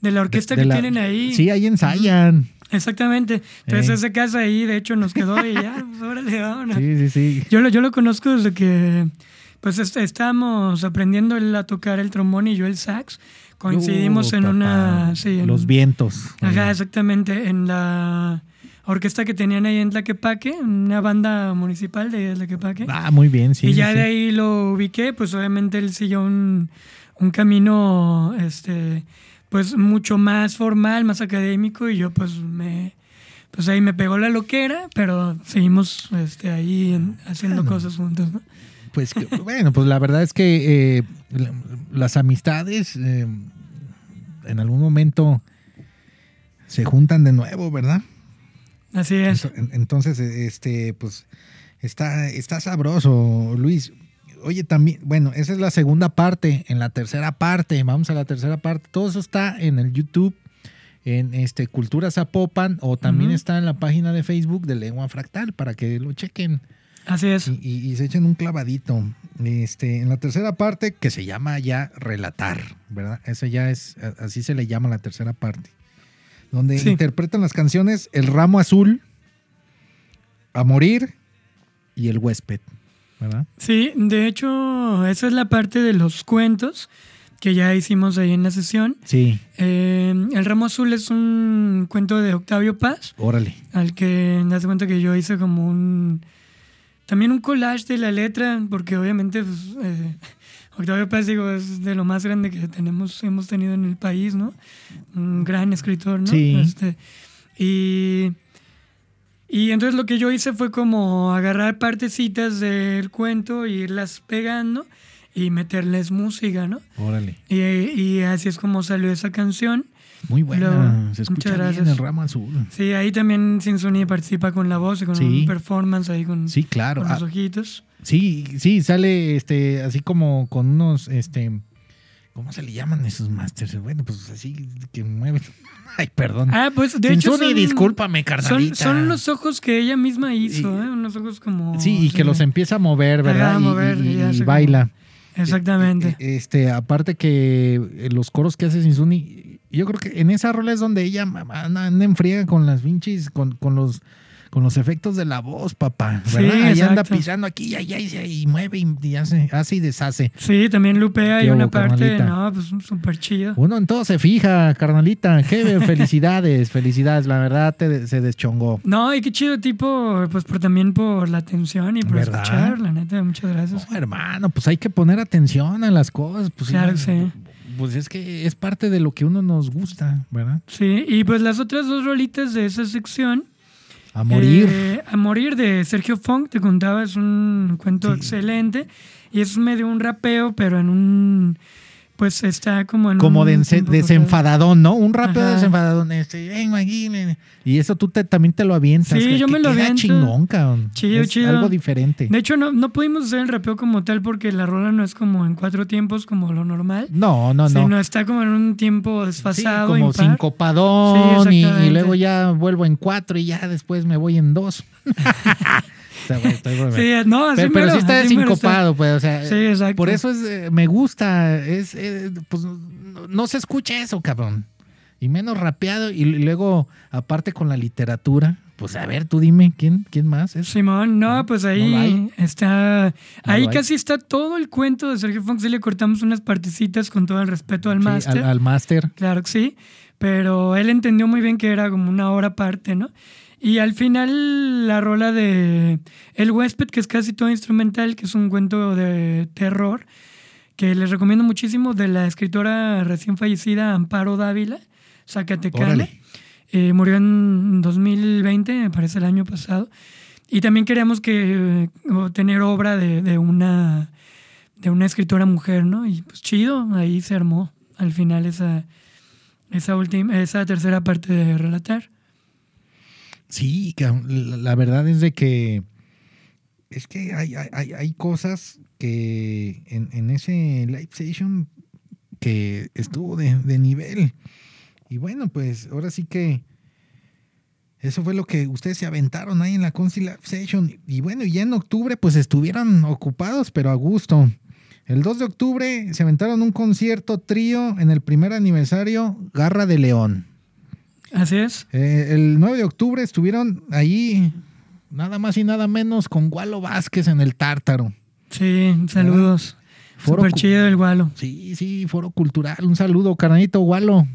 de la orquesta De- de que la- tienen ahí. Sí, ahí ensayan. Exactamente. Entonces Eh. ese casa ahí, de hecho, nos quedó y ya, pues órale, vámonos. Sí, sí, sí. Yo lo, yo lo conozco desde que pues est- estábamos aprendiendo él a tocar el trombón y yo el sax. Coincidimos Uh, en una... papá, Sí, en- Los vientos. Ajá, exactamente. En la orquesta que tenían ahí en Tlaquepaque, una banda municipal de Tlaquepaque. Ah, muy bien, sí. y ya sí. de ahí lo ubiqué, pues obviamente él siguió un, un camino, este, pues mucho más formal, más académico y yo pues me, pues ahí me pegó la loquera, pero seguimos este, ahí en- haciendo Bueno. cosas juntos, ¿no? Pues que- bueno, pues la verdad es que eh, la- las amistades eh, en algún momento se juntan de nuevo, ¿verdad? Así es. Ento- en- Entonces, este, pues, está, está sabroso, Luis. oye, también, bueno, esa es la segunda parte. En la tercera parte, vamos a la tercera parte. Todo eso está en el YouTube, en este Cultura Zapopan, o también está en la página de Facebook de Lengua Fractal para que lo chequen Así es. y, y- y se echen un clavadito. Este, en la tercera parte, que se llama ya relatar, ¿verdad? Eso ya es, así se le llama la tercera parte. Donde Sí. interpretan las canciones El Ramo Azul, A Morir y El Huésped, ¿verdad? Sí, de hecho, esa es la parte de los cuentos que ya hicimos ahí en la sesión. Sí, Eh, el Ramo Azul es un cuento de Octavio Paz, órale. al que das cuenta que yo hice como un. También un collage de la letra, porque obviamente pues, eh, Octavio Paz, digo, es de lo más grande que tenemos, hemos tenido en el país, ¿no? Un gran escritor, ¿no? Sí. Este, y, y entonces lo que yo hice fue como agarrar partecitas del cuento e irlas pegando y meterles música, ¿no? Órale. Y, y así es como salió esa canción. Muy buena. Luego, se escucha muchas bien gracias. el ramo azul. Sí, ahí también Sin Sony participa con la voz y con Sí. un performance ahí con, Sí, claro. con los Ah, ojitos. sí, sí, sale este, así como con unos, este, ¿cómo se le llaman esos masters? Bueno, pues así que mueven. Ay, perdón. Ah, pues de Sin hecho Sony, son, discúlpame, son, carnalita. son los ojos que ella misma hizo, Y- ¿eh? Unos ojos como... Sí, y que los empieza a mover, ¿verdad? a Y- mover, y, y y hace como- baila. Exactamente. Eh, Este, aparte que eh, los coros que hace Sinsuni, yo creo que en esa rola es donde ella anda, en friega con las pinches, con, con los con los efectos de la voz, papá. Sí, ¿verdad? Ahí anda pisando aquí y allá y, y mueve y, y hace, hace y deshace. Sí, también lupea y una parte, carnalita. no, pues súper chido. Uno en todo se fija, carnalita. Qué felicidades, felicidades. La verdad te, se deschongó. No, y qué chido tipo, pues por también por la atención y por ¿Verdad? escuchar, la neta, muchas gracias. No, hermano, pues hay que poner atención a las cosas. Pues, Claro que sí, sí. Pues es que es parte de lo que uno nos gusta, ¿verdad? Sí, y pues las otras dos rolitas de esa sección. A morir. eh, a morir de Sergio Funk, te contaba, es un cuento Sí. excelente. Y es medio un rapeo, pero en un. Pues está como en como un. de desenfadadón, ¿no? Un rápido desenfadadón. Este, Y eso tú te, también te lo avientas. Sí, que- yo que me lo aviento. chingón, cabrón. Chido, Es chido. Algo diferente. De hecho, no, no pudimos hacer el rapeo como tal porque la rola no es como en cuatro tiempos como lo normal. No, no, no. Sino está como en un tiempo Sí, desfasado. como impar. sincopadón Sí, y, y luego ya vuelvo en cuatro y ya después me voy en dos. Está estoy. Sí, no, así pero, pero sí está sincopado, pues, o sea, Sí, exacto. por eso es, eh, me gusta, es, eh, pues, no, no se escucha eso, cabrón. Y menos rapeado y luego, aparte con la literatura, pues a ver, tú dime, ¿quién, quién más es? Simón, no, pues No ahí está. Ahí hay. casi está todo el cuento de Sergio Funk. Sí le cortamos unas partecitas con todo el respeto al Sí, máster. al, al máster. Claro que sí. Pero él entendió muy bien que era como una hora aparte, ¿no? Y al final la rola de El huésped, que es casi todo instrumental, que es un cuento de terror, que les recomiendo muchísimo, de la escritora recién fallecida Amparo Dávila, Zacatecana. Eh, murió en 2020, me parece el año pasado. Y también queríamos que eh, tener obra de, de una de una escritora mujer, ¿no? Y pues chido, ahí se armó al final esa esa última esa tercera parte de relatar. Sí, la, verdad es de que es que hay, hay- hay, cosas que en, en ese live session que estuvo de, de nivel. Y bueno, pues ahora sí que eso fue lo que ustedes se aventaron ahí en la Conci Live Session. Y bueno, ya en octubre pues estuvieron ocupados, pero a gusto. El 2 de octubre se aventaron un concierto trío en el primer aniversario Garra de León. Así es. Eh, el 9 de octubre estuvieron ahí nada más y nada menos con Gualo Vázquez en el Tártaro. Sí, saludos. Foro Súper cu- chido el gualo. Sí, sí, foro cultural. Un saludo, carnalito Gualo.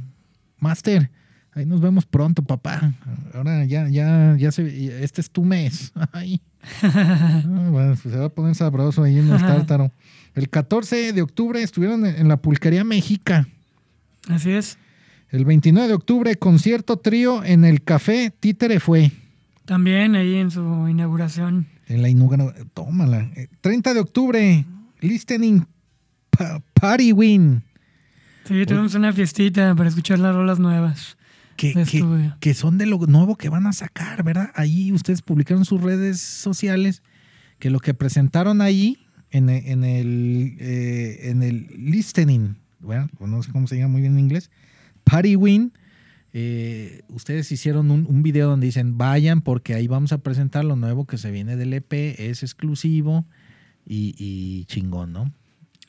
Master, ahí nos vemos pronto, papá. Ahora ya, ya, ya se, este es tu mes. Ay. Ah, bueno, pues se va a poner sabroso ahí en el Tártaro. El 14 de octubre estuvieron en la Pulquería Méxica. Así es. El 29 de octubre, concierto trío en el Café Títere fue. También ahí en su inauguración. En la inauguración. Tómala. Eh, 30 de octubre, listening pa- party win. Sí, tuvimos una fiestita para escuchar las rolas nuevas. Que, que- que son de lo nuevo que van a sacar, ¿verdad? Ahí ustedes publicaron sus redes sociales que lo que presentaron ahí en, en el, eh, en el listening, bueno, no sé cómo se llama muy bien en inglés, Party Win, eh, ustedes hicieron un, un, video donde dicen, vayan porque ahí vamos a presentar lo nuevo que se viene del EP, es exclusivo y, y chingón, ¿no?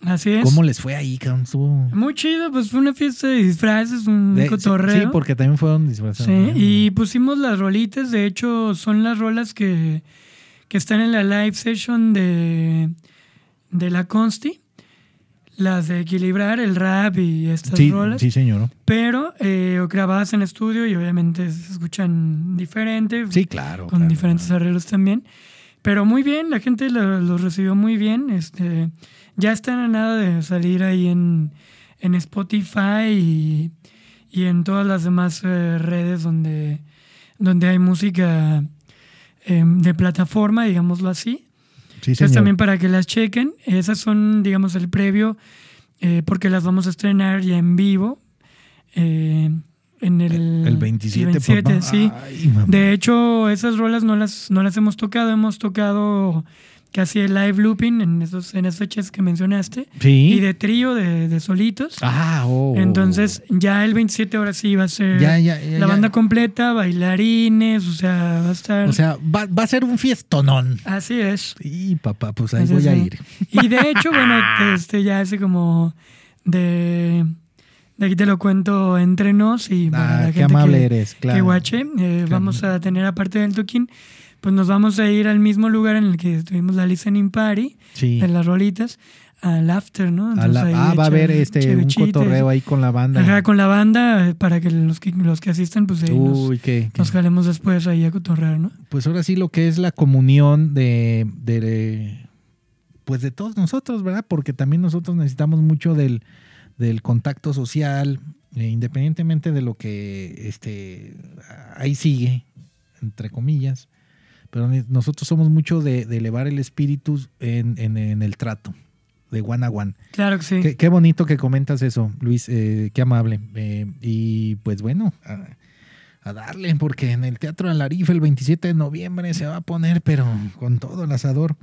Así es. ¿Cómo les fue ahí? Estuvo... Muy chido, pues fue una fiesta de disfraces, un de, cotorreo. Sí, porque también fueron disfraces. Sí, y pusimos las rolitas, de hecho son las rolas que, que están en la live session de, de la Consti. Las de equilibrar el rap y estas sí, rolas. Sí, señor. Pero eh, grabadas en estudio y obviamente se escuchan diferente. Sí, claro. Con claro, diferentes claro. arreglos también. Pero muy bien, la gente los lo recibió muy bien. Este, ya están a nada de salir ahí en, en Spotify y, y, en todas las demás eh, redes donde, donde hay música eh, de plataforma, digámoslo así. Sí, Entonces también para que las chequen. Esas son, digamos, el previo, eh, porque las vamos a estrenar ya en vivo. Eh, en el, el 27, el 27 papá. sí. Ay, de hecho, esas rolas no las, no las hemos tocado. Hemos tocado casi el live looping en, esos, en fechas que mencionaste. Sí. Y de trío, de, de solitos. Ah, oh. Entonces, ya el 27 ahora sí va a ser Ya, ya, ya, la banda completa, bailarines, o sea, va a estar... O sea, va, va a ser un fiestonón. así es. Y papá, pues ahí Así voy es, a ir. Y de hecho, bueno, este ya hace como de... De aquí te lo cuento entre nos y para Ah, la qué gente amable que, eres, claro. que guache. eh, vamos a tener, aparte del toquín, pues nos vamos a ir al mismo lugar en el que tuvimos la listening party Sí. de las rolitas, al after, ¿no? Entonces la- ah, va a haber este un cotorreo ahí con la banda. Ajá, con la banda, eh, para que los que, los que asistan, pues ahí nos, Uy, qué, qué- nos jalemos después ahí a cotorrear, ¿no? Pues ahora sí lo que es la comunión de, de- pues de todos nosotros, ¿verdad? Porque también nosotros necesitamos mucho del, del contacto social, eh, independientemente de lo que este ahí sigue, entre comillas. Pero nosotros somos mucho de, de elevar el espíritu en, en- en el trato, de one a one. Claro que sí. Qué, qué bonito que comentas eso, Luis, eh, qué amable. Eh, y pues bueno, a, a darle, porque en el Teatro Alarife el 27 de noviembre se va a poner, pero con todo el asador.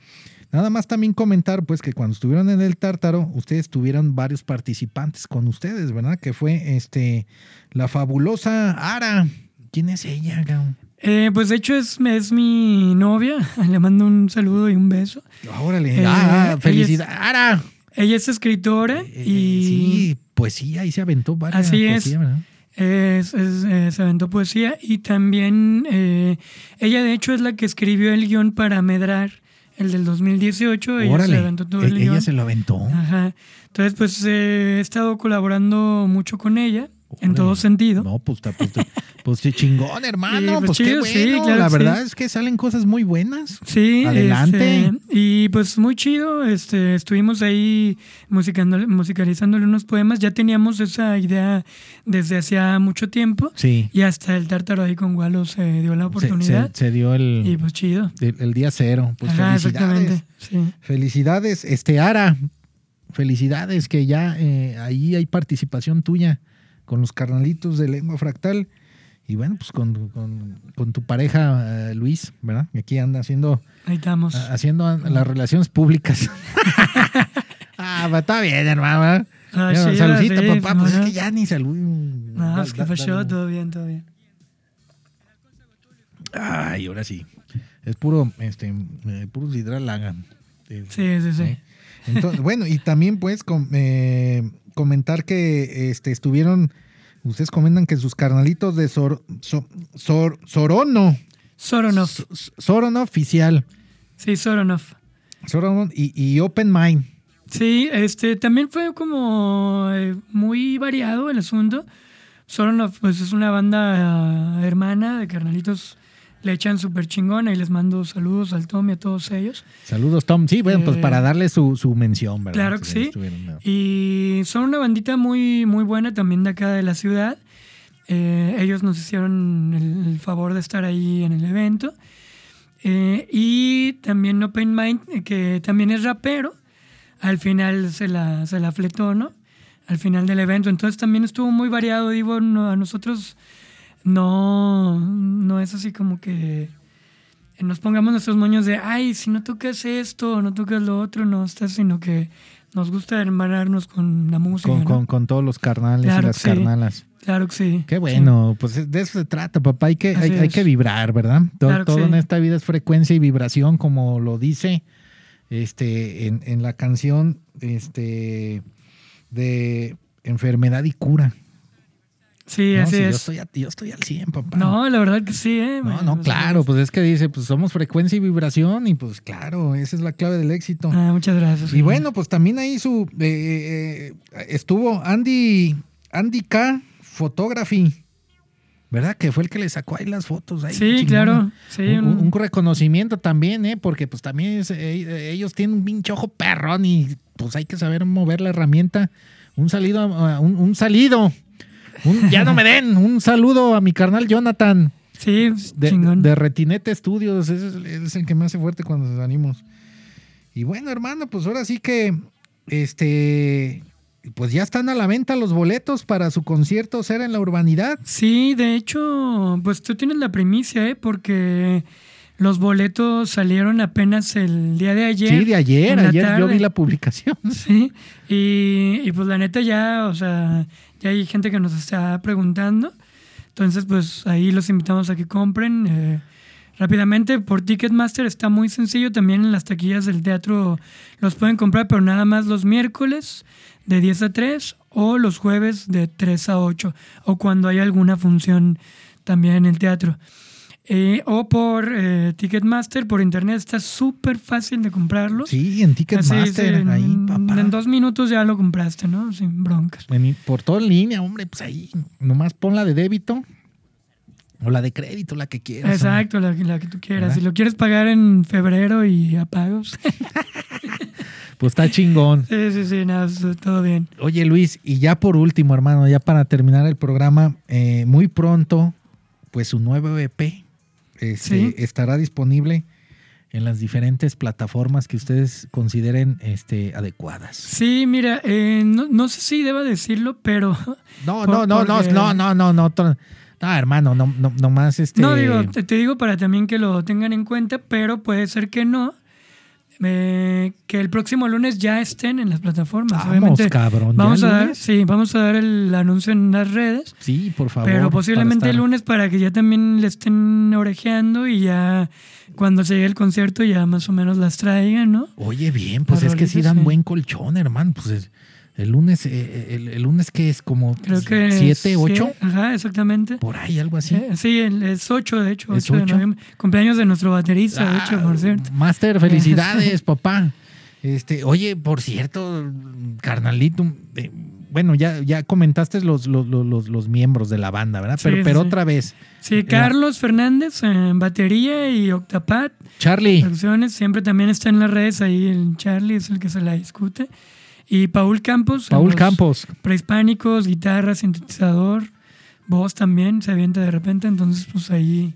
Nada más también comentar, pues, que cuando estuvieron en el Tártaro, ustedes tuvieron varios participantes con ustedes, ¿verdad? Que fue este la fabulosa Ara. ¿Quién es ella, Gao? Eh, pues de hecho es, es mi novia, le mando un saludo y un beso. Órale, Eh, ah, ella felicidad, Ara. Ella es escritora Eh, y sí, poesía, ahí se aventó varias Así es. poesía, ¿verdad? es, es, eh, se aventó poesía y también eh, ella de hecho es la que escribió el guion para Medrar, el del 2018. Ella Órale, se aventó todo el guion. ella se lo aventó. Ajá. Entonces pues eh, he estado colaborando mucho con ella en todo sentido. No, pues, pues, ta- pues sí, chingón, hermano. Pues, pues qué bueno. sí, claro la verdad sí. es que salen cosas muy buenas. Sí, Adelante. este, y pues muy chido, este, estuvimos ahí musicalizándole unos poemas, ya teníamos esa idea desde hacía mucho tiempo Sí. y hasta el tártaro ahí con Walo se dio la Se, oportunidad se- se dio el, y pues chido. el, el día cero. Pues Ajá, felicidades. exactamente. Sí. Felicidades, este Ara. Felicidades que ya eh, ahí hay participación tuya con los carnalitos de lengua fractal. Y bueno, pues con, con- con tu pareja, eh, Luis, ¿verdad? Que aquí anda haciendo Ahí estamos. haciendo las relaciones públicas. ah, pues está bien, hermano. ¿verdad? Ah, sí, saludita, sí, papá. Pues es que ya ni salud. No, Da- es que da- pasó, todo bien, todo bien. Ay, ahora sí. Es puro, este, eh, puro sidral lagan. Sí, sí, sí. ¿Eh? Entonces, bueno, y también pues com- eh, comentar que este, estuvieron, ustedes comentan que sus carnalitos de Sor, So- Sor- Sorono, Soronov. S- S- Sorono oficial, Sí, Soronov. Sorono y, y Open Mind. Sí, este también fue como eh, muy variado el asunto. Soronov, pues es una banda eh, hermana de carnalitos, le echan súper chingón y les mando saludos al Tom y a todos ellos. Saludos, Tom. Sí, bueno, pues Eh, para darle su, su mención, ¿verdad? claro que sí. Y son una bandita muy, muy buena también de acá de la ciudad. Eh, ellos nos hicieron el, el favor de estar ahí en el evento. Eh, y también No Pain Mind, que también es rapero. Al final se la, se la fletó, ¿no? Al final del evento. Entonces también estuvo muy variado. Digo, no- a nosotros no, no es así como que nos pongamos nuestros moños de, ay, si no tocas esto no tocas lo otro, no estás, sino que nos gusta hermanarnos con la música. Con, ¿no? con, con todos los carnales Claro y las sí. carnalas. Claro que sí. Qué bueno, pues de eso se trata, papá. Hay que, hay, hay que vibrar, ¿verdad? Todo, Claro que todo sí. en esta vida es frecuencia y vibración, como lo dice este, en, en la canción este, de enfermedad y cura. Sí, No, así sí, yo, es. estoy a- yo estoy al 100, papá. No, la verdad que sí, ¿eh? no, no, Pues, claro, pues es que dice, pues somos frecuencia y vibración y pues claro, esa es la clave del éxito. Ah, muchas gracias. Y bueno, pues también ahí su eh, eh, estuvo Andy Andy K Photography, ¿verdad? Que fue el que le sacó ahí las fotos. Ahí, Sí, chingona. claro. Sí, Un, un- un reconocimiento también, ¿eh? Porque pues también es, eh, ellos tienen un pinche ojo perrón y pues hay que saber mover la herramienta. Un salido, a- un, un salido. Un- ya no me den, un saludo a mi carnal Jonathan sí, de, chingón. de Retinete Studios. Ese es, el que me hace fuerte cuando nos animos. Y bueno, hermano, pues ahora sí que este pues ya están a la venta los boletos para su concierto Ser en la Urbanidad. Sí, de hecho, pues tú tienes la primicia, ¿eh? Porque los boletos salieron apenas el día de ayer. sí, de ayer, ayer yo vi la publicación. Sí, y, y pues la neta ya, o sea, ya hay gente que nos está preguntando. Entonces, pues ahí los invitamos a que compren eh, rápidamente. Por Ticketmaster está muy sencillo. También en las taquillas del teatro los pueden comprar, pero nada más los miércoles de 10 a 3 o los jueves de 3 a 8 o cuando hay alguna función también en el teatro. Eh, o por eh, Ticketmaster, por internet, está súper fácil de comprarlos. Sí, en Ticketmaster, en, ahí, papá. en dos minutos ya lo compraste, ¿no? Sin broncas. En- por todo en línea, hombre, pues ahí nomás pon la de débito o la de crédito, la que quieras. Exacto, la, la que tú quieras. ¿Verdad? Si lo quieres pagar en febrero y a pagos. Pues está chingón. sí, sí, sí, nada, todo bien. Oye Luis, y ya por último, hermano, ya para terminar el programa, eh, muy pronto, pues su nuevo EP este, Sí. estará disponible en las diferentes plataformas que ustedes consideren este, adecuadas. Sí, mira, eh, no, no sé si deba decirlo, pero... No, Por- no, no, no, porque- no, no, no, no, hermano, no, no, no más este. No, digo, te, te digo para también que lo tengan en cuenta, pero puede ser que no. Eh, que el próximo lunes ya estén en las plataformas. Vamos, Obviamente, cabrón, ¿ya Vamos a dar, sí, vamos a dar el anuncio en las redes. Sí, por favor. Pero posiblemente el lunes para que ya también le estén orejeando y ya cuando se llegue el concierto ya más o menos las traigan, ¿no? Oye, bien, pues es que sí dan sí. buen colchón, hermano. Pues es- el lunes, eh, el, el lunes que es como Creo que... siete, es- ocho, sí, ajá, exactamente. por ahí, algo así. Eh, Sí, el- es 8 de hecho, ¿Es 8 de noviembre. Cumpleaños de nuestro baterista, de hecho, por Ah, cierto. Master, felicidades, papá. Este, oye, por cierto, carnalito, eh, bueno, ya, ya comentaste los, los, los, los- los miembros de la banda, ¿verdad? Pero, Sí, pero sí. otra vez, Sí, Carlos Fernández en batería y Octapad. Charlie, Producciones, siempre también está en las redes ahí, el Charlie es el que se la discute. Y Paul Campos. Paul Campos. Prehispánicos, guitarra, sintetizador, voz también se avienta de repente. Entonces, pues ahí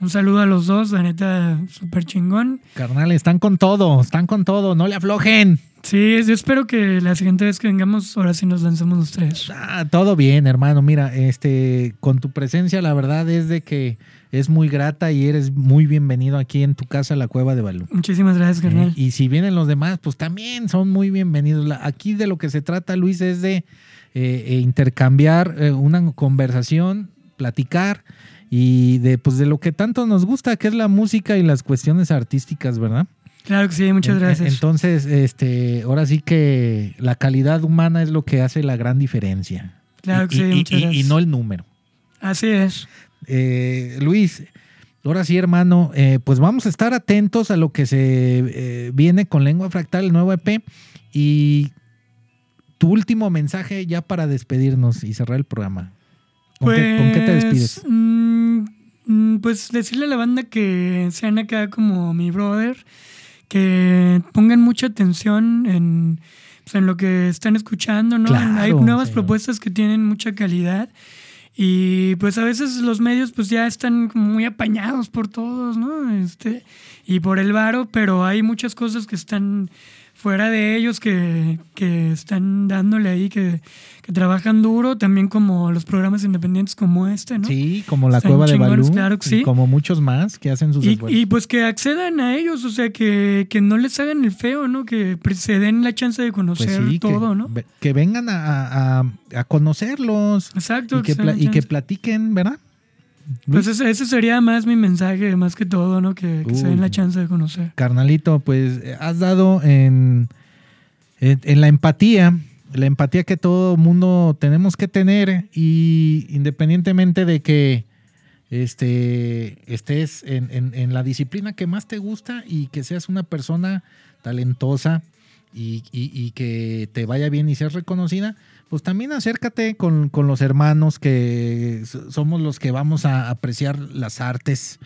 un saludo a los dos, la neta, súper chingón. Carnal, están con todo, están con todo, no le aflojen. Sí, yo espero que la siguiente vez que vengamos, ahora sí nos lanzamos los tres. Ah, todo bien, hermano. Mira, este, con tu presencia, la verdad es de que es muy grata y eres muy bienvenido aquí en tu casa, la Cueva de Balú. Muchísimas gracias, carnal. Eh, y si vienen los demás, pues también son muy bienvenidos. Aquí de lo que se trata, Luis, es de eh, eh, intercambiar eh, una conversación, platicar y de, pues, de lo que tanto nos gusta, que es la música y las cuestiones artísticas, ¿verdad? Claro que sí, muchas En- gracias. Entonces, este, ahora sí que la calidad humana es lo que hace la gran diferencia. Claro Y- que sí, y- muchas y- y gracias. no el número. Así es. Eh, Luis, ahora sí, hermano, eh, pues vamos a estar atentos a lo que se eh, viene con Lengua Fractal, el nuevo EP. Y tu último mensaje ya para despedirnos y cerrar el programa. ¿Con, qué, con qué te Pues, despides? mm, mm, pues decirle a la banda que sean acá como mi brother, que pongan mucha atención en, pues, en lo que están escuchando, ¿no? Claro, Hay nuevas sí. propuestas que tienen mucha calidad. Y pues a veces los medios pues ya están como muy apañados por todos, ¿no? Este, y por el varo, pero hay muchas cosas que están fuera de ellos que, que están dándole ahí, que, que trabajan duro, también como los programas independientes como este, ¿no? Sí, como la Están cueva de Balú. claro que sí. como muchos más que hacen sus Y, esfuerzos. y, pues que accedan a ellos, o sea, que, que no les hagan el feo, ¿no? Que pre- se den la chance de Pues conocer sí, todo, ¿no? que vengan a, a- a conocerlos Exacto. y que, y que platiquen, ¿verdad? Pues ese, ese sería más mi mensaje, más que todo, ¿no? Que, que se den la chance de conocer. carnalito, pues eh, has dado en, en, en la empatía, la empatía que todo mundo tenemos que tener y independientemente de que este, estés en, en- en la disciplina que más te gusta y que seas una persona talentosa y, y- y que te vaya bien y seas reconocida, pues también acércate con, con los hermanos que so- somos los que vamos a apreciar las artes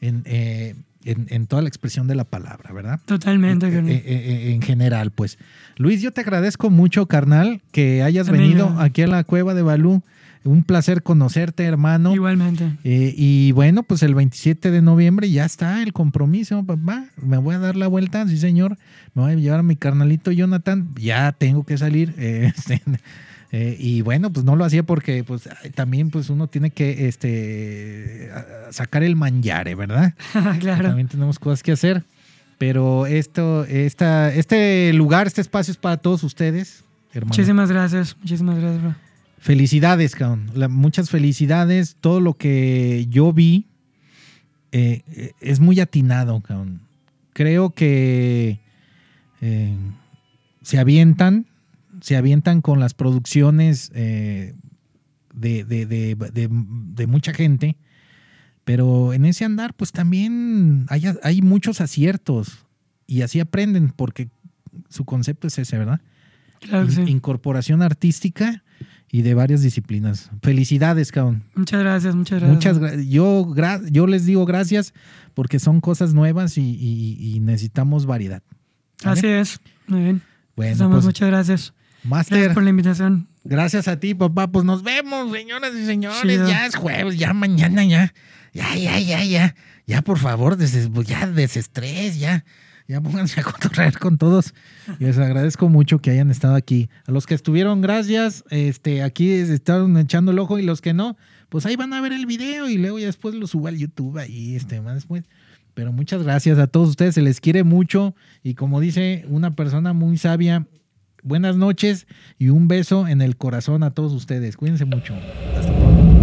en, eh, en- en toda la expresión de la palabra, ¿verdad? Totalmente, carnal. eh, eh, en general, pues. Luis, yo te agradezco mucho, carnal, que hayas También venido aquí a la cueva de Balú. Un placer conocerte, hermano. Igualmente. Eh, y bueno, pues el 27 de noviembre ya está el compromiso, papá. Me voy a dar la vuelta, sí, señor. Me voy a llevar a mi carnalito Jonathan. Ya tengo que salir. eh, este, eh, y bueno, pues no lo hacía porque pues también pues uno tiene que este, sacar el manjare, ¿verdad? claro. También tenemos cosas que hacer. Pero esto, esta, este lugar, este espacio es para todos ustedes, hermano. Muchísimas gracias. Muchísimas gracias, bro. Felicidades, cabrón. La- muchas felicidades. Todo lo que yo vi eh, eh, es muy atinado, cabrón. Creo que eh, se avientan, se avientan con las producciones eh, de, de- de- de- de mucha gente, pero en ese andar, pues también hay, hay muchos aciertos y así aprenden, porque su concepto es ese, ¿verdad? Claro que In- sí. Incorporación artística y de varias disciplinas. Felicidades, cabrón. Muchas gracias, muchas gracias. Muchas gra- yo, gra- yo les digo gracias porque son cosas nuevas y, y- y necesitamos variedad. ¿Vale? Así es. Muy bien. Bueno, Estamos, pues, muchas gracias. Gracias Master, por la invitación. gracias a ti, papá. Pues nos vemos, señoras y señores. Chido. Ya es jueves, ya mañana, ya. Ya, ya, ya, ya. Ya, por favor, des- ya desestrés, ya. Ya pónganse a cotorrear con todos. Y les agradezco mucho que hayan estado aquí. A los que estuvieron, gracias. Este, aquí estaban echando el ojo y los que no, pues ahí van a ver el video y luego ya después lo subo al YouTube ahí, este, más después. Pero muchas gracias a todos ustedes, se les quiere mucho y como dice una persona muy sabia, buenas noches y un beso en el corazón a todos ustedes. Cuídense mucho. Hasta pronto.